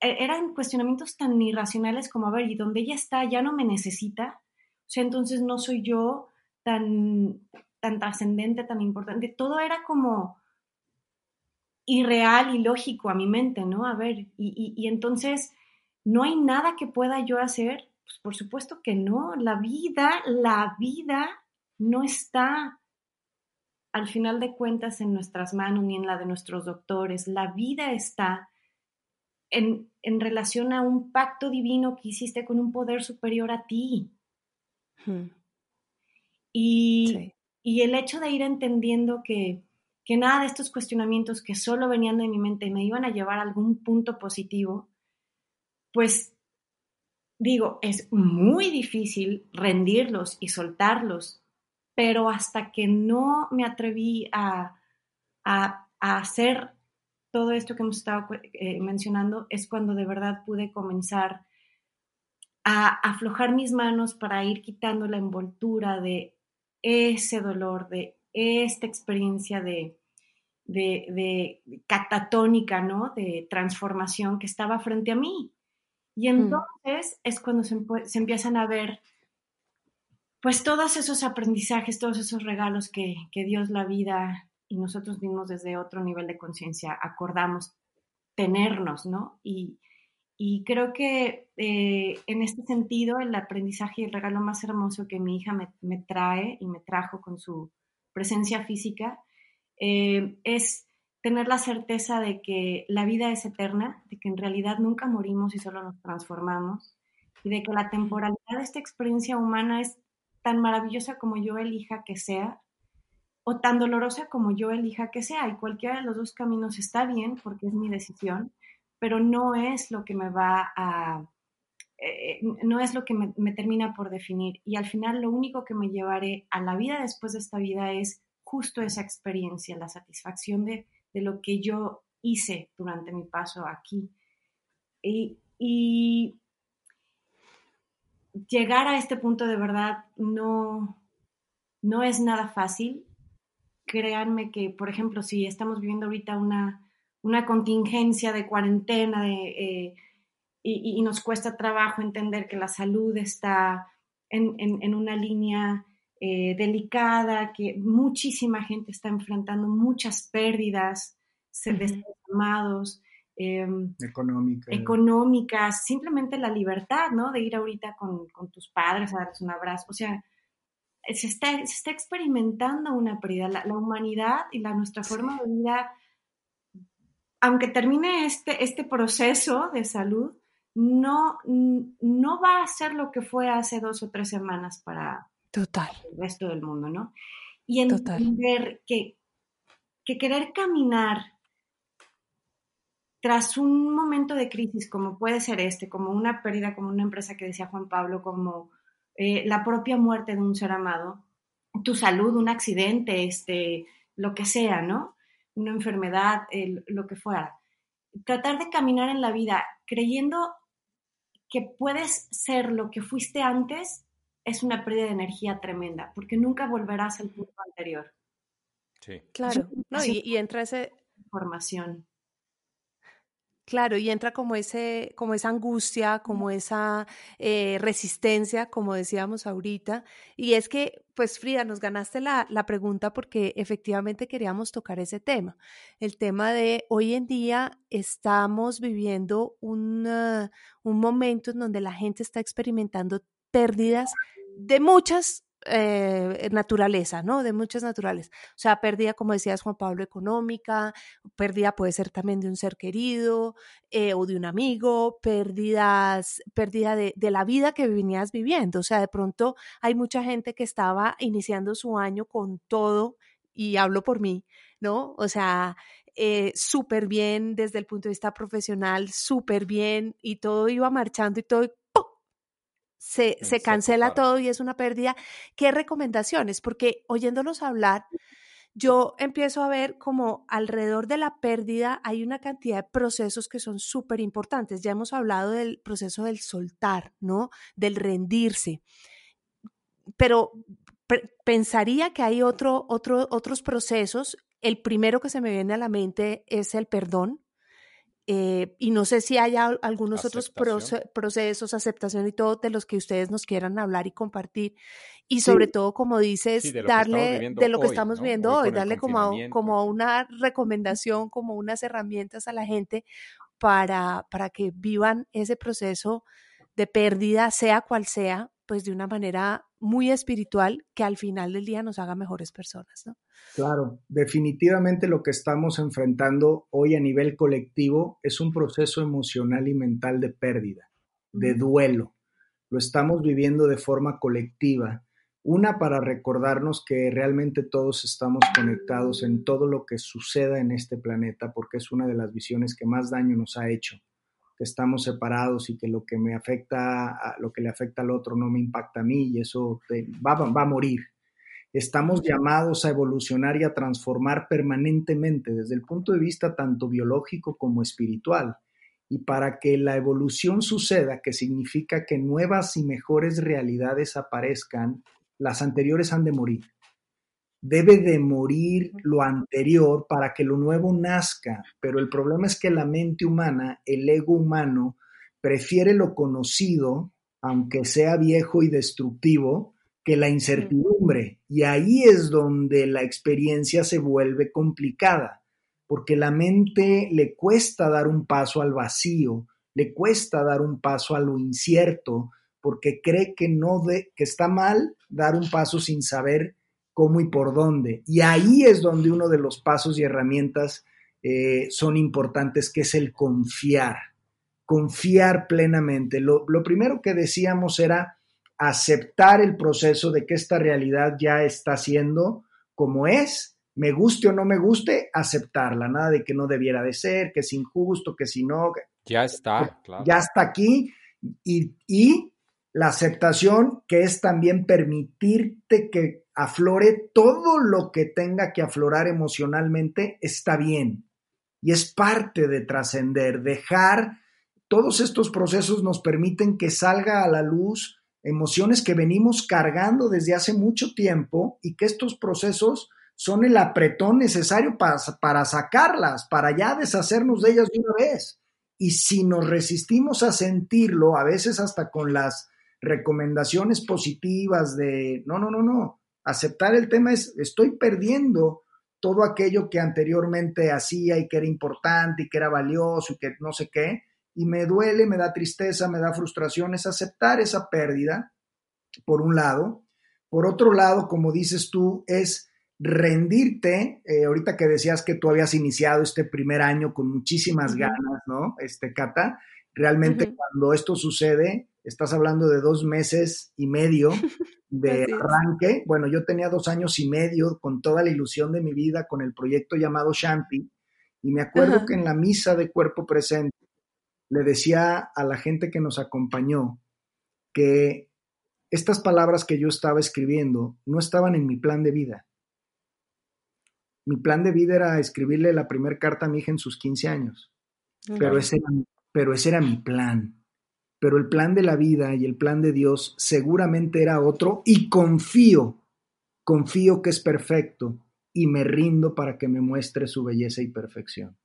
e, eran cuestionamientos tan irracionales como, a ver, y donde ella está ya no me necesita, o sea, entonces no soy yo tan, tan trascendente, tan importante, todo era como irreal y lógico a mi mente, ¿no? A ver, y, y entonces ¿No hay nada que pueda yo hacer? Pues por supuesto que no. La vida, la vida no está al final de cuentas en nuestras manos ni en la de nuestros doctores. La vida está en, relación a un pacto divino que hiciste con un poder superior a ti. Hmm. Y, y, el hecho de ir entendiendo que, que nada de estos cuestionamientos que solo venían de mi mente me iban a llevar a algún punto positivo, pues digo, es muy difícil rendirlos y soltarlos, pero hasta que no me atreví a, hacer todo esto que hemos estado eh, mencionando, es cuando de verdad pude comenzar a aflojar mis manos para ir quitando la envoltura de ese dolor, de esta experiencia de, de catatónica, ¿no? De transformación que estaba frente a mí. Y mm. entonces es cuando se, empiezan a ver, pues todos esos aprendizajes, todos esos regalos que, Dios, la vida y nosotros mismos desde otro nivel de conciencia acordamos tenernos, ¿no? Y, creo que eh, en este sentido el aprendizaje y el regalo más hermoso que mi hija me, trae y me trajo con su presencia física eh, es tener la certeza de que la vida es eterna, de que en realidad nunca morimos y solo nos transformamos, y de que la temporalidad de esta experiencia humana es tan maravillosa como yo elija que sea, o tan dolorosa como yo elija que sea, y cualquiera de los dos caminos está bien porque es mi decisión, pero no es lo que me va a, eh, no es lo que me, me termina por definir. Y al final lo único que me llevaré a la vida después de esta vida es justo esa experiencia, la satisfacción de de lo que yo hice durante mi paso aquí. Y, llegar a este punto de verdad no, no es nada fácil. Créanme que, por ejemplo, si estamos viviendo ahorita una, una contingencia de cuarentena eh, y, nos cuesta trabajo entender que la salud está en una línea eh, delicada, que muchísima gente está enfrentando muchas pérdidas, ser amados, em, económicas. económicas, simplemente la libertad, ¿no? De ir ahorita con, tus padres a darles un abrazo. O sea, se está, se está experimentando una pérdida. La, humanidad y la, nuestra forma de vida, aunque termine este, este proceso de salud, no, no va a ser lo que fue hace dos o tres semanas para Total. el resto del mundo, ¿no? Y entender que, que querer caminar tras un momento de crisis como puede ser este, como una pérdida, como una empresa que decía Juan Pablo, como eh, la propia muerte de un ser amado, tu salud, un accidente, este, lo que sea, ¿no? Una enfermedad, lo que fuera. Tratar de caminar en la vida creyendo que puedes ser lo que fuiste antes es una pérdida de energía tremenda, porque nunca volverás al punto anterior. Sí. Claro, no, y, y entra ese... Información. Claro, y entra como, ese, como esa angustia, como esa eh, resistencia, como decíamos ahorita. Y es que, pues Frida, nos ganaste la, la, pregunta porque efectivamente queríamos tocar ese tema. El tema de hoy en día estamos viviendo un, un momento en donde la gente está experimentando pérdidas de muchas eh, naturaleza, ¿no? De muchas naturales. O sea, pérdida, como decías Juan Pablo, económica, pérdida puede ser también de un ser querido eh, o de un amigo, pérdidas, pérdida de, de, la vida que venías viviendo. O sea, de pronto hay mucha gente que estaba iniciando su año con todo, y hablo por mí, ¿no? O sea, eh, súper bien desde el punto de vista profesional, súper bien, y todo iba marchando y todo se, se cancela todo y es una pérdida. ¿Qué recomendaciones? Porque oyéndolos hablar, yo empiezo a ver como alrededor de la pérdida hay una cantidad de procesos que son súper importantes. Ya hemos hablado del proceso del soltar, ¿no? Del rendirse. Pero pensaría que hay otro, otro, otros procesos. El primero que se me viene a la mente es el perdón, eh, y no sé si haya algunos otros procesos, aceptación y todo, de los que ustedes nos quieran hablar y compartir. Y sobre todo, como dices, darle de lo que estamos viendo hoy, darle como, como una recomendación, como unas herramientas a la gente para, para que vivan ese proceso de pérdida, sea cual sea, pues de una manera muy espiritual que al final del día nos haga mejores personas, ¿no? Claro, definitivamente lo que estamos enfrentando hoy a nivel colectivo es un proceso emocional y mental de pérdida, de duelo. Lo estamos viviendo de forma colectiva. Una para recordarnos que realmente todos estamos conectados en todo lo que suceda en este planeta, porque es una de las visiones que más daño nos ha hecho que estamos separados y que lo que me afecta, a, lo que le afecta al otro no me impacta a mí y eso va, va a morir. Estamos llamados a evolucionar y a transformar permanentemente desde el punto de vista tanto biológico como espiritual. Y para que la evolución suceda, que significa que nuevas y mejores realidades aparezcan, las anteriores han de morir debe de morir lo anterior para que lo nuevo nazca, pero el problema es que la mente humana, el ego humano, prefiere lo conocido, aunque sea viejo y destructivo, que la incertidumbre. Y ahí es donde la experiencia se vuelve complicada, porque la mente le cuesta dar un paso al vacío, le cuesta dar un paso a lo incierto, porque cree que no de, que está mal dar un paso sin saber cómo y por dónde. Y ahí es donde uno de los pasos y herramientas eh, son importantes, que es el confiar, confiar plenamente. Lo, lo primero que decíamos era aceptar el proceso de que esta realidad ya está siendo como es, me guste o no me guste, aceptarla, nada de que no debiera de ser, que es injusto, que si no... Ya está, claro. Ya está aquí y, y la aceptación que es también permitirte que aflore todo lo que tenga que aflorar emocionalmente, está bien. Y es parte de trascender, dejar, todos estos procesos nos permiten que salga a la luz emociones que venimos cargando desde hace mucho tiempo y que estos procesos son el apretón necesario para, para sacarlas, para ya deshacernos de ellas de una vez. Y si nos resistimos a sentirlo, a veces hasta con las recomendaciones positivas de, no, no, no, no, Aceptar el tema es, estoy perdiendo todo aquello que anteriormente hacía y que era importante y que era valioso y que no sé qué, y me duele, me da tristeza, me da frustración, es aceptar esa pérdida, por un lado. Por otro lado, como dices tú, es rendirte, eh, ahorita que decías que tú habías iniciado este primer año con muchísimas ganas, ¿no? Este, Cata, realmente cuando esto sucede, estás hablando de dos meses y medio de arranque. Bueno, yo tenía dos años y medio con toda la ilusión de mi vida con el proyecto llamado Shanti, y me acuerdo que en la misa de cuerpo presente le decía a la gente que nos acompañó que estas palabras que yo estaba escribiendo no estaban en mi plan de vida mi plan de vida era escribirle la primera carta a mi hija en sus 15 años. Pero, ese era, pero ese era mi plan. Pero el plan de la vida y el plan de Dios seguramente era otro y confío, confío que es perfecto y me rindo para que me muestre su belleza y perfección.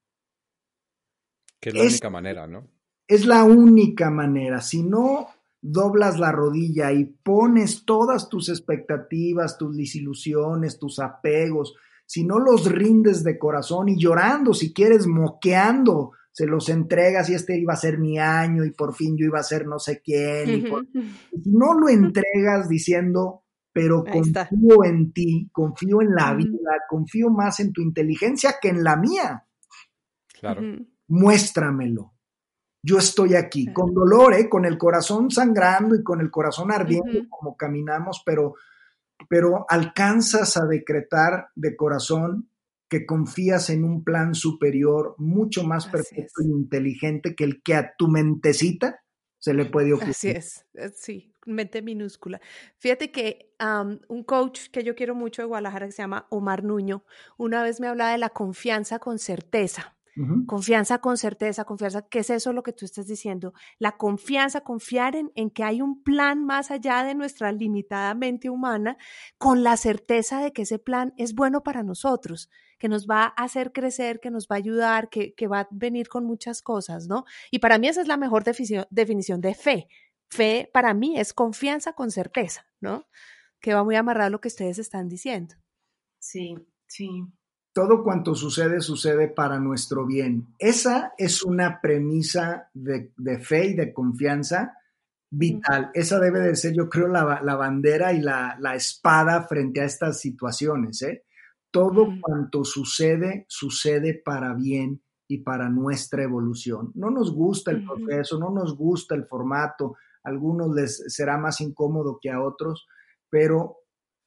Que es la única manera, ¿no? Es la única manera. Si no doblas la rodilla y pones todas tus expectativas, tus desilusiones, tus apegos, si no los rindes de corazón y llorando, si quieres, moqueando, se los entregas y este iba a ser mi año y por fin yo iba a ser no sé quién. Y si no lo entregas diciendo, pero confío en ti, confío en la vida, confío más en tu inteligencia que en la mía. Claro. Muéstramelo. Yo estoy aquí, con dolor, ¿eh? con el corazón sangrando y con el corazón ardiendo como caminamos, pero pero alcanzas a decretar de corazón que confías en un plan superior mucho más perfecto e inteligente que el que a tu mentecita se le puede ocurrir. Así es, eh, sí, mente minúscula. Fíjate que un coach que yo quiero mucho de Guadalajara que se llama Omar Nuño, una vez me hablaba de la confianza con certeza. Confianza con certeza, confianza, ¿qué es eso lo que tú estás diciendo? La confianza, confiar en, en, que hay un plan más allá de nuestra limitada mente humana, con la certeza de que ese plan es bueno para nosotros, que nos va a hacer crecer, que nos va a ayudar, que, que va a venir con muchas cosas, ¿no? Y para mí esa es la mejor definición, de fe. Fe para mí es confianza con certeza, ¿no? Que va muy amarrado a lo que ustedes están diciendo. Sí, sí todo cuanto sucede sucede para nuestro bien. Esa es una premisa de, fe y de confianza vital. Esa debe de ser, yo creo, la, bandera y la, espada frente a estas situaciones. ¿eh? Todo cuanto sucede, sucede para bien y para nuestra evolución. No nos gusta el proceso, no nos gusta el formato, a algunos les será más incómodo que a otros, pero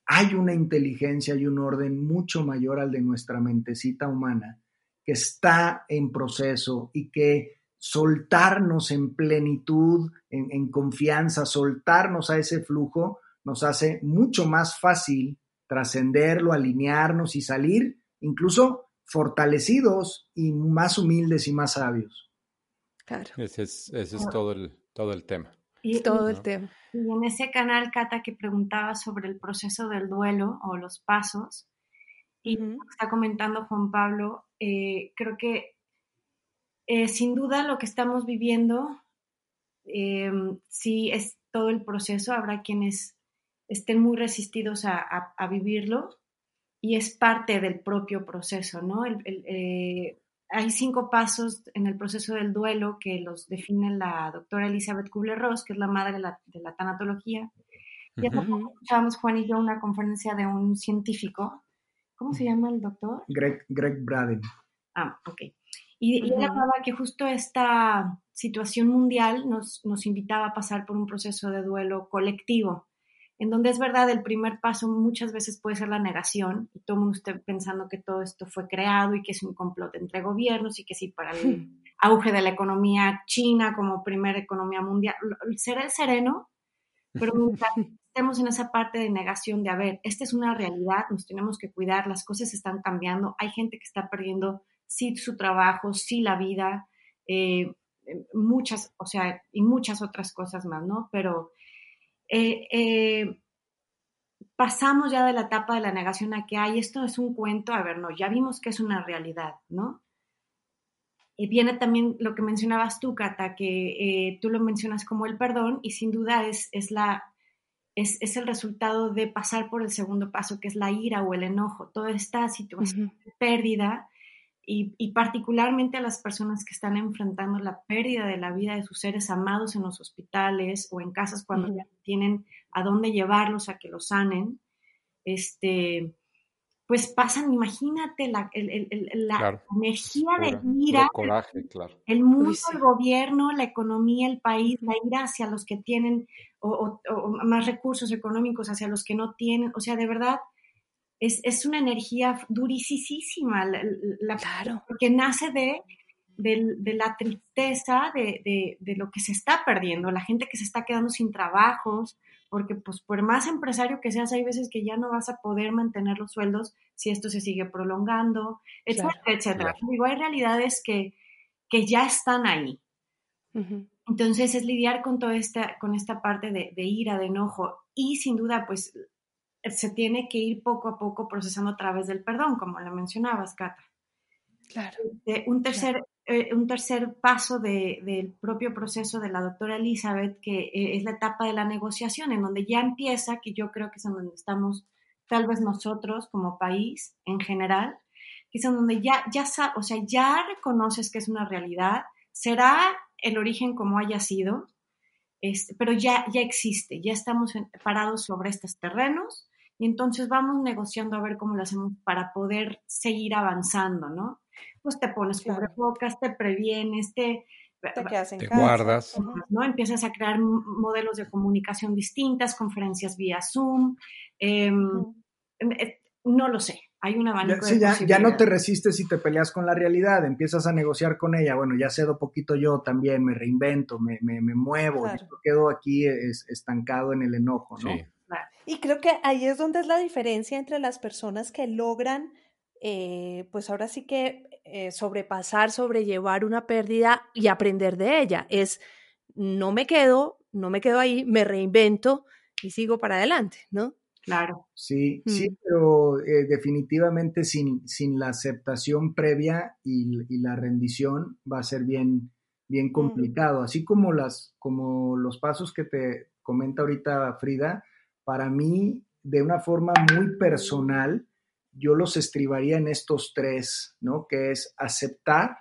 hay una inteligencia y un orden mucho mayor al de nuestra mentecita humana que está en proceso y que soltarnos en plenitud, en, confianza, soltarnos a ese flujo, nos hace mucho más fácil trascenderlo, alinearnos y salir incluso fortalecidos y más humildes y más sabios. Claro. Ese es, ese es todo, el, todo el tema. Y, todo el tema. Y en ese canal, Cata, que preguntaba sobre el proceso del duelo o los pasos, y está comentando Juan Pablo, eh, creo que eh, sin duda lo que estamos viviendo, eh, sí es todo el proceso, habrá quienes estén muy resistidos a, vivirlo y es parte del propio proceso, ¿no? el, hay cinco pasos en el proceso del duelo que los define la doctora Elizabeth Kubler-Ross, que es la madre de la, de la tanatología. Y escuchábamos Juan y yo una conferencia de un científico. ¿Cómo se llama el doctor? Greg, Greg Braden. Ah, ok. Y, él hablaba que justo esta situación mundial nos, nos invitaba a pasar por un proceso de duelo colectivo en donde es verdad, el primer paso muchas veces puede ser la negación y todo el mundo pensando que todo esto fue creado y que es un complot entre gobiernos y que sí, para el auge de la economía china como primera economía mundial, será el sereno, pero estemos en esa parte de negación de, a ver, esta es una realidad, nos tenemos que cuidar, las cosas están cambiando, hay gente que está perdiendo sí su trabajo, sí la vida, eh, muchas, o sea, y muchas otras cosas más, ¿no? Pero eh, eh, pasamos ya de la etapa de la negación a que, hay esto es un cuento, a ver, no, ya vimos que es una realidad, ¿no? Y viene también lo que mencionabas tú, Cata, que eh, tú lo mencionas como el perdón y sin duda es, es la, es, el resultado de pasar por el segundo paso, que es la ira o el enojo, toda esta situación de pérdida y, particularmente a las personas que están enfrentando la pérdida de la vida de sus seres amados en los hospitales o en casas cuando ya tienen a dónde llevarlos a que los sanen, este, pues pasan, imagínate la, energía de ira, el mundo, el gobierno, la economía, el país, la ira hacia los que tienen o, más recursos económicos hacia los que no tienen, o sea, de verdad, es, una energía durísima, la, claro. porque nace de, de, la tristeza de, de, lo que se está perdiendo, la gente que se está quedando sin trabajos, porque pues por más empresario que seas, hay veces que ya no vas a poder mantener los sueldos si esto se sigue prolongando, etcétera, etcétera. Digo, hay realidades que, que ya están ahí. Entonces es lidiar con toda esta, con esta parte de, de ira, de enojo y sin duda pues se tiene que ir poco a poco procesando a través del perdón, como lo mencionabas, Cata. Claro. Este, un, tercer, eh, un tercer paso del propio proceso de la doctora Elizabeth, que eh, es la etapa de la negociación, en donde ya empieza, que yo creo que es en donde estamos tal vez nosotros como país en general, que es en donde ya, ya, o sea, ya reconoces que es una realidad, será el origen como haya sido, este, pero ya, ya existe, ya estamos parados sobre estos terrenos y entonces vamos negociando a ver cómo lo hacemos para poder seguir avanzando, ¿no? Pues te pones cubrebocas, te previenes, te, te, guardas. ¿no? Empiezas a crear modelos de comunicación distintas, conferencias vía Zoom. Em, em, eh, no lo sé, hay una abanico ya, ya, no te resistes y te peleas con la realidad, empiezas a negociar con ella. Bueno, ya cedo poquito yo también, me reinvento, me, me, me muevo, quedo aquí estancado en el enojo, ¿no? Y creo que ahí es donde es la diferencia entre las personas que logran, eh, pues ahora sí que eh, sobrepasar, sobrellevar una pérdida y aprender de ella. Es, no me quedo, no me quedo ahí, me reinvento y sigo para adelante, ¿no? Claro. Sí, sí, mm. pero eh, definitivamente sin, sin, la aceptación previa y, la rendición va a ser bien, bien mm. complicado. Así como, las, como los pasos que te comenta ahorita Frida, para mí, de una forma muy personal, yo los estribaría en estos tres, ¿no? Que es aceptar,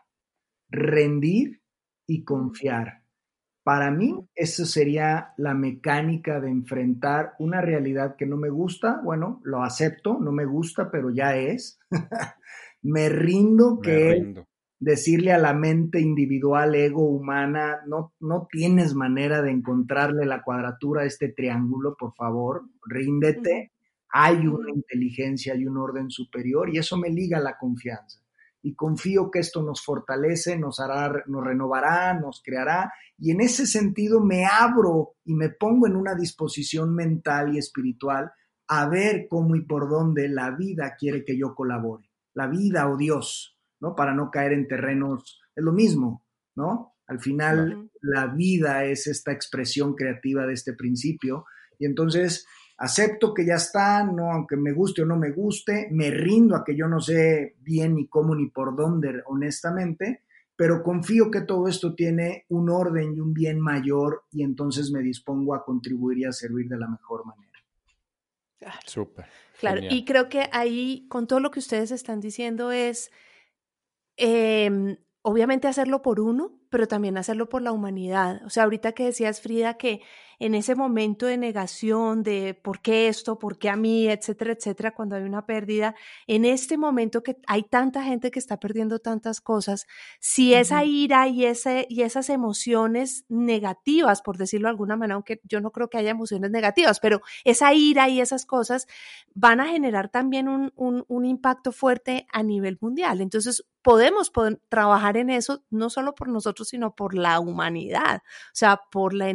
rendir y confiar. Para mí, eso sería la mecánica de enfrentar una realidad que no me gusta. Bueno, lo acepto, no me gusta, pero ya es. me rindo que decirle a la mente individual, ego humana, no, no tienes manera de encontrarle la cuadratura a este triángulo, por favor, ríndete. Hay una inteligencia, hay un orden superior y eso me liga a la confianza. Y confío que esto nos fortalece, nos hará, nos renovará, nos creará. Y en ese sentido me abro y me pongo en una disposición mental y espiritual a ver cómo y por dónde la vida quiere que yo colabore. La vida o Dios, ¿no? Para no caer en terrenos, es lo mismo, ¿no? Al final, la vida es esta expresión creativa de este principio. Y entonces, acepto que ya está, no, aunque me guste o no me guste, me rindo a que yo no sé bien ni cómo ni por dónde, honestamente, pero confío que todo esto tiene un orden y un bien mayor y entonces me dispongo a contribuir y a servir de la mejor manera. Súper. Claro, y creo que ahí, con todo lo que ustedes están diciendo, es eh, obviamente hacerlo por uno, pero también hacerlo por la humanidad. O sea, ahorita que decías, Frida, que en ese momento de negación de por qué esto, por qué a mí, etcétera, etcétera, cuando hay una pérdida, en este momento que hay tanta gente que está perdiendo tantas cosas, si esa ira y, ese, y esas emociones negativas, por decirlo de alguna manera, aunque yo no creo que haya emociones negativas, pero esa ira y esas cosas van a generar también un, un, un impacto fuerte a nivel mundial. Entonces, podemos trabajar en eso, no solo por nosotros, sino por la humanidad, o sea, por la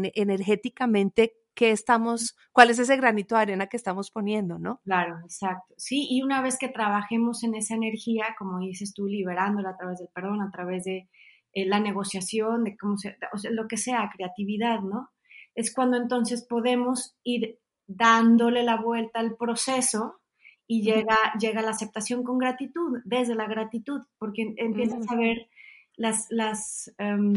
energéticamente que estamos, cuál es ese granito de arena que estamos poniendo, ¿no? Claro, exacto. Sí, y una vez que trabajemos en esa energía, como dices tú, liberándola a través del perdón, a través de eh, la negociación, de cómo se, o sea, lo que sea, creatividad, ¿no? Es cuando entonces podemos ir dándole la vuelta al proceso y llega, llega la aceptación con gratitud, desde la gratitud, porque empiezas a ver las, las, em,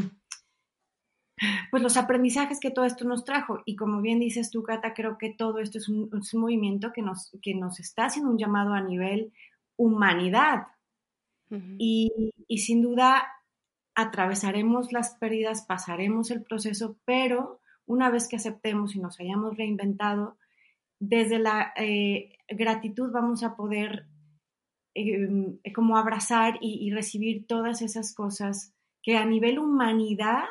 pues los aprendizajes que todo esto nos trajo. Y como bien dices tú, Cata, creo que todo esto es un, movimiento que nos, que nos está haciendo un llamado a nivel humanidad. y, y sin duda atravesaremos las pérdidas, pasaremos el proceso, pero una vez que aceptemos y nos hayamos reinventado, desde la eh, gratitud vamos a poder em, como abrazar y, recibir todas esas cosas que a nivel humanidad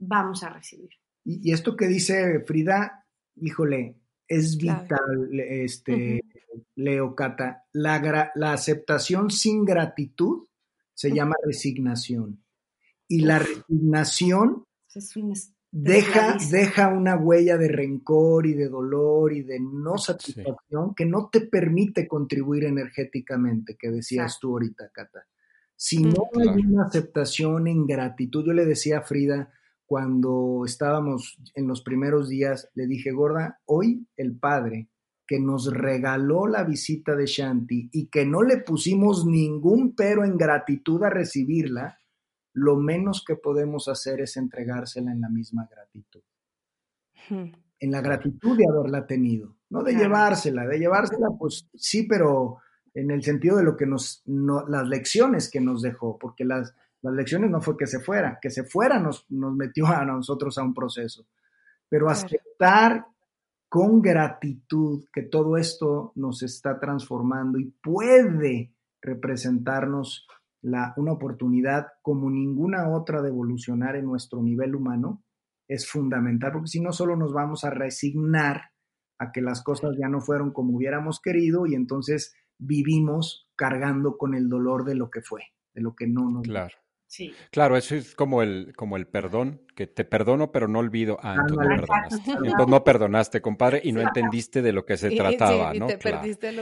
vamos a recibir. Y, esto que dice Frida, híjole, es vital, este, Leo Cata. La, la, aceptación sin gratitud se llama resignación. Y la resignación es un deja, deja una huella de rencor y de dolor y de no satisfacción que no te permite contribuir energéticamente, que decías tú ahorita, Cata. Si no hay una aceptación en gratitud, yo le decía a Frida cuando estábamos en los primeros días, le dije, gorda, hoy el Padre que nos regaló la visita de Shanti y que no le pusimos ningún pero en gratitud a recibirla, lo menos que podemos hacer es entregársela en la misma gratitud. En la gratitud de haberla tenido, no de llevársela, de llevársela, pues sí, pero en el sentido de lo que nos, las lecciones que nos dejó, porque las, las lecciones no fue que se fuera, que se fuera nos, nos metió a nosotros a un proceso, pero aceptar con gratitud que todo esto nos está transformando y puede representarnos una oportunidad como ninguna otra de evolucionar en nuestro nivel humano es fundamental, porque si no solo nos vamos a resignar a que las cosas ya no fueron como hubiéramos querido y entonces vivimos cargando con el dolor de lo que fue, de lo que no nos Claro. Sí. Claro, eso es como el, como el perdón, que te perdono pero no olvido. Ah, entonces no perdonaste. Entonces no perdonaste, compadre, y no entendiste de lo que se trataba, ¿no?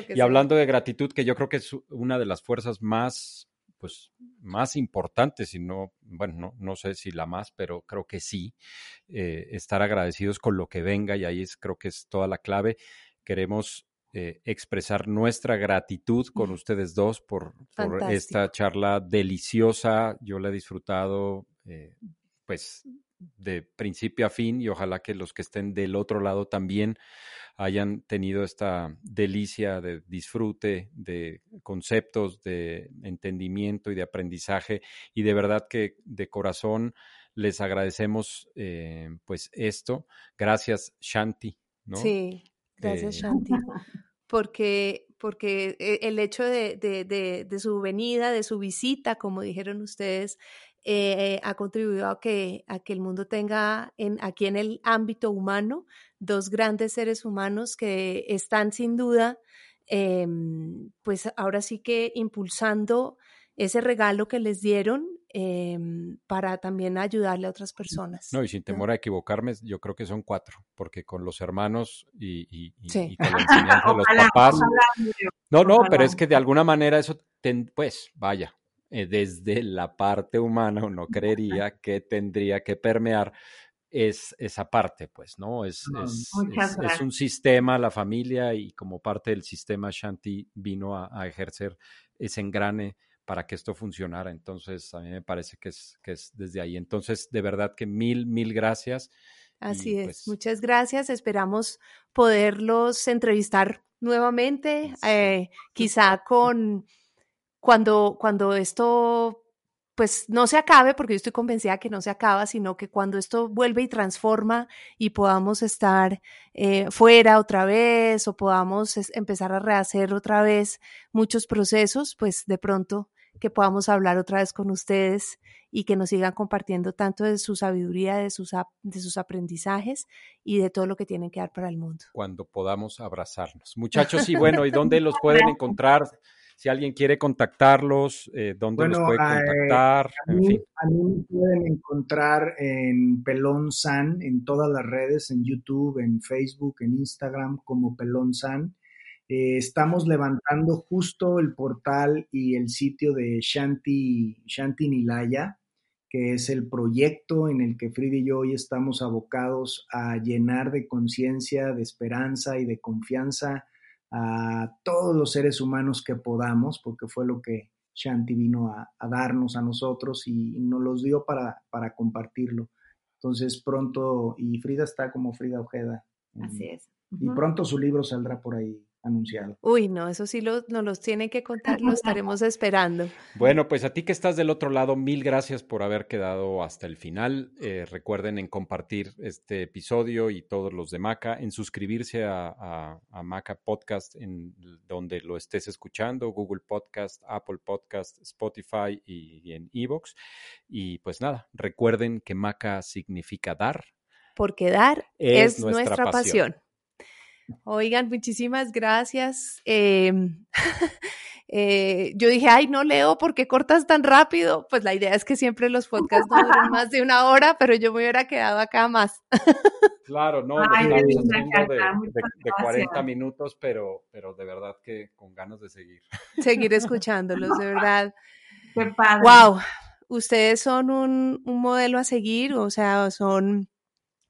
y hablando de gratitud, que yo creo que es una de las fuerzas más pues más importante, si no, bueno, no, sé si la más, pero creo que sí, eh, estar agradecidos con lo que venga y ahí es, creo que es toda la clave. Queremos eh, expresar nuestra gratitud con ustedes dos por, por, esta charla deliciosa. Yo la he disfrutado, eh, pues, de principio a fin y ojalá que los que estén del otro lado también hayan tenido esta delicia de disfrute, de conceptos, de entendimiento y de aprendizaje. Y de verdad que de corazón les agradecemos eh, pues esto. Gracias, Shanti. ¿no? Sí, gracias, eh, Shanti. Porque, porque e, el hecho de, de, su venida, de su visita, como dijeron ustedes, eh, ha contribuido a que, a que el mundo tenga en, aquí en el ámbito humano dos grandes seres humanos que están sin duda, em, pues ahora sí que impulsando ese regalo que les dieron em, para también ayudarle a otras personas. No, y sin temor a equivocarme, yo creo que son cuatro, porque con los hermanos y, con la enseñanza de los papás. no, no, pero es que de alguna manera eso, pues, vaya, eh, desde la parte humana uno creería que tendría que permear es esa parte, pues, ¿no? Es, es, es, un sistema, la familia, y como parte del sistema, Shanti vino a, ejercer ese engrane para que esto funcionara. Entonces, a mí me parece que es, que es desde ahí. Entonces, de verdad que mil, mil gracias. Así es, pues muchas gracias. Esperamos poderlos entrevistar nuevamente, eh, quizá con cuando, cuando esto pues no se acabe, porque yo estoy convencida que no se acaba, sino que cuando esto vuelve y transforma y podamos estar eh, fuera otra vez o podamos empezar a rehacer otra vez muchos procesos, pues de pronto que podamos hablar otra vez con ustedes y que nos sigan compartiendo tanto de su sabiduría, de sus, de sus aprendizajes y de todo lo que tienen que dar para el mundo. Cuando podamos abrazarnos. Muchachos, y bueno, ¿y dónde los pueden encontrar? si alguien quiere contactarlos, eh, ¿dónde los puede eh, contactar? a, mí, me pueden encontrar en Pelón San, en todas las redes, en YouTube, en Facebook, en Instagram, como Pelón San. Eh, estamos levantando justo el portal y el sitio de Shanti, Shanti Nilaya, que es el proyecto en el que Frida y yo hoy estamos abocados a llenar de conciencia, de esperanza y de confianza a todos los seres humanos que podamos, porque fue lo que Shanti vino a, darnos a nosotros y, nos los dio para, para compartirlo. Entonces pronto, y Frida está como Frida Ojeda. Así es. Y pronto su libro saldrá por ahí anunciado. Uy, no, eso sí lo, nos los tienen que contar, lo estaremos esperando. Bueno, pues a ti que estás del otro lado, mil gracias por haber quedado hasta el final. Eh, recuerden en compartir este episodio y todos los de Maca, en suscribirse a, Maca Podcast en donde lo estés escuchando, Google Podcast, Apple Podcast, Spotify y, en Evox. Y pues nada, recuerden que Maca significa dar. Porque dar es, nuestra, pasión. Oigan, muchísimas gracias. Em, eh, yo dije, ay, no leo, ¿por qué cortas tan rápido? Pues la idea es que siempre los podcasts no duran más de una hora, pero yo me hubiera quedado acá más. Claro, no, ay, de, de, 40 minutos, pero, pero de verdad que con ganas de seguir. Seguir escuchándolos, de verdad. Qué padre. Wow, ustedes son un, un modelo a seguir, o sea, son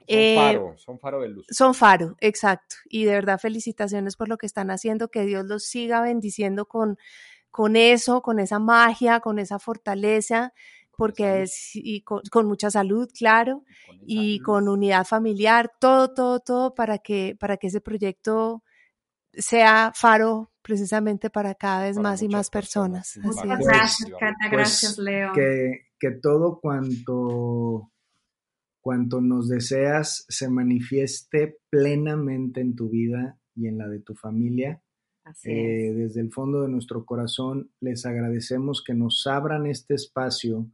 son eh, faro, son faro de luz. Son faro, exacto. Y de verdad felicitaciones por lo que están haciendo, que Dios los siga bendiciendo con, con eso, con esa magia, con esa fortaleza, porque es y con, mucha salud, claro, y con unidad familiar, todo, todo, todo para que, para que ese proyecto sea faro precisamente para cada vez más y más personas. Muchas gracias, Cata, gracias, pues, Leo. Que, que todo cuanto cuanto nos deseas se manifieste plenamente en tu vida y en la de tu familia. Eh, desde el fondo de nuestro corazón les agradecemos que nos abran este espacio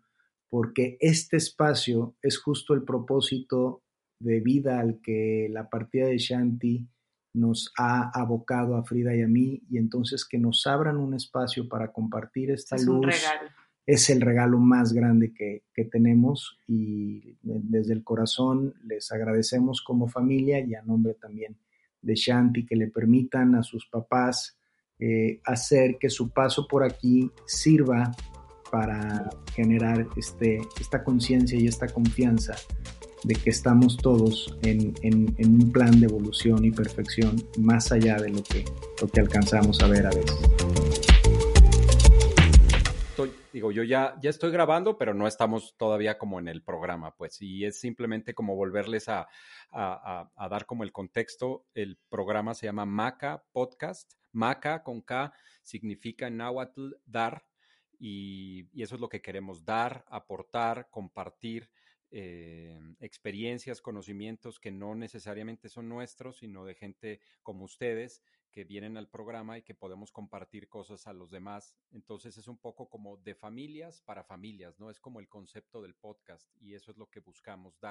porque este espacio es justo el propósito de vida al que la partida de Shanti nos ha abocado a Frida y a mí y entonces que nos abran un espacio para compartir esta luz es el regalo más grande que, tenemos y desde el corazón les agradecemos como familia y a nombre también de Shanti que le permitan a sus papás eh, hacer que su paso por aquí sirva para generar este, esta conciencia y esta confianza de que estamos todos en, un plan de evolución y perfección más allá de lo que, lo que alcanzamos a ver a veces digo, yo ya, ya estoy grabando, pero no estamos todavía como en el programa, pues, y es simplemente como volverles a, dar como el contexto. El programa se llama Maca Podcast. Maca con K significa en náhuatl dar, y, eso es lo que queremos dar, aportar, compartir. Eh, experiencias, conocimientos que no necesariamente son nuestros, sino de gente como ustedes que vienen al programa y que podemos compartir cosas a los demás. Entonces es un poco como de familias para familias, ¿no? Es como el concepto del podcast y eso es lo que buscamos dar.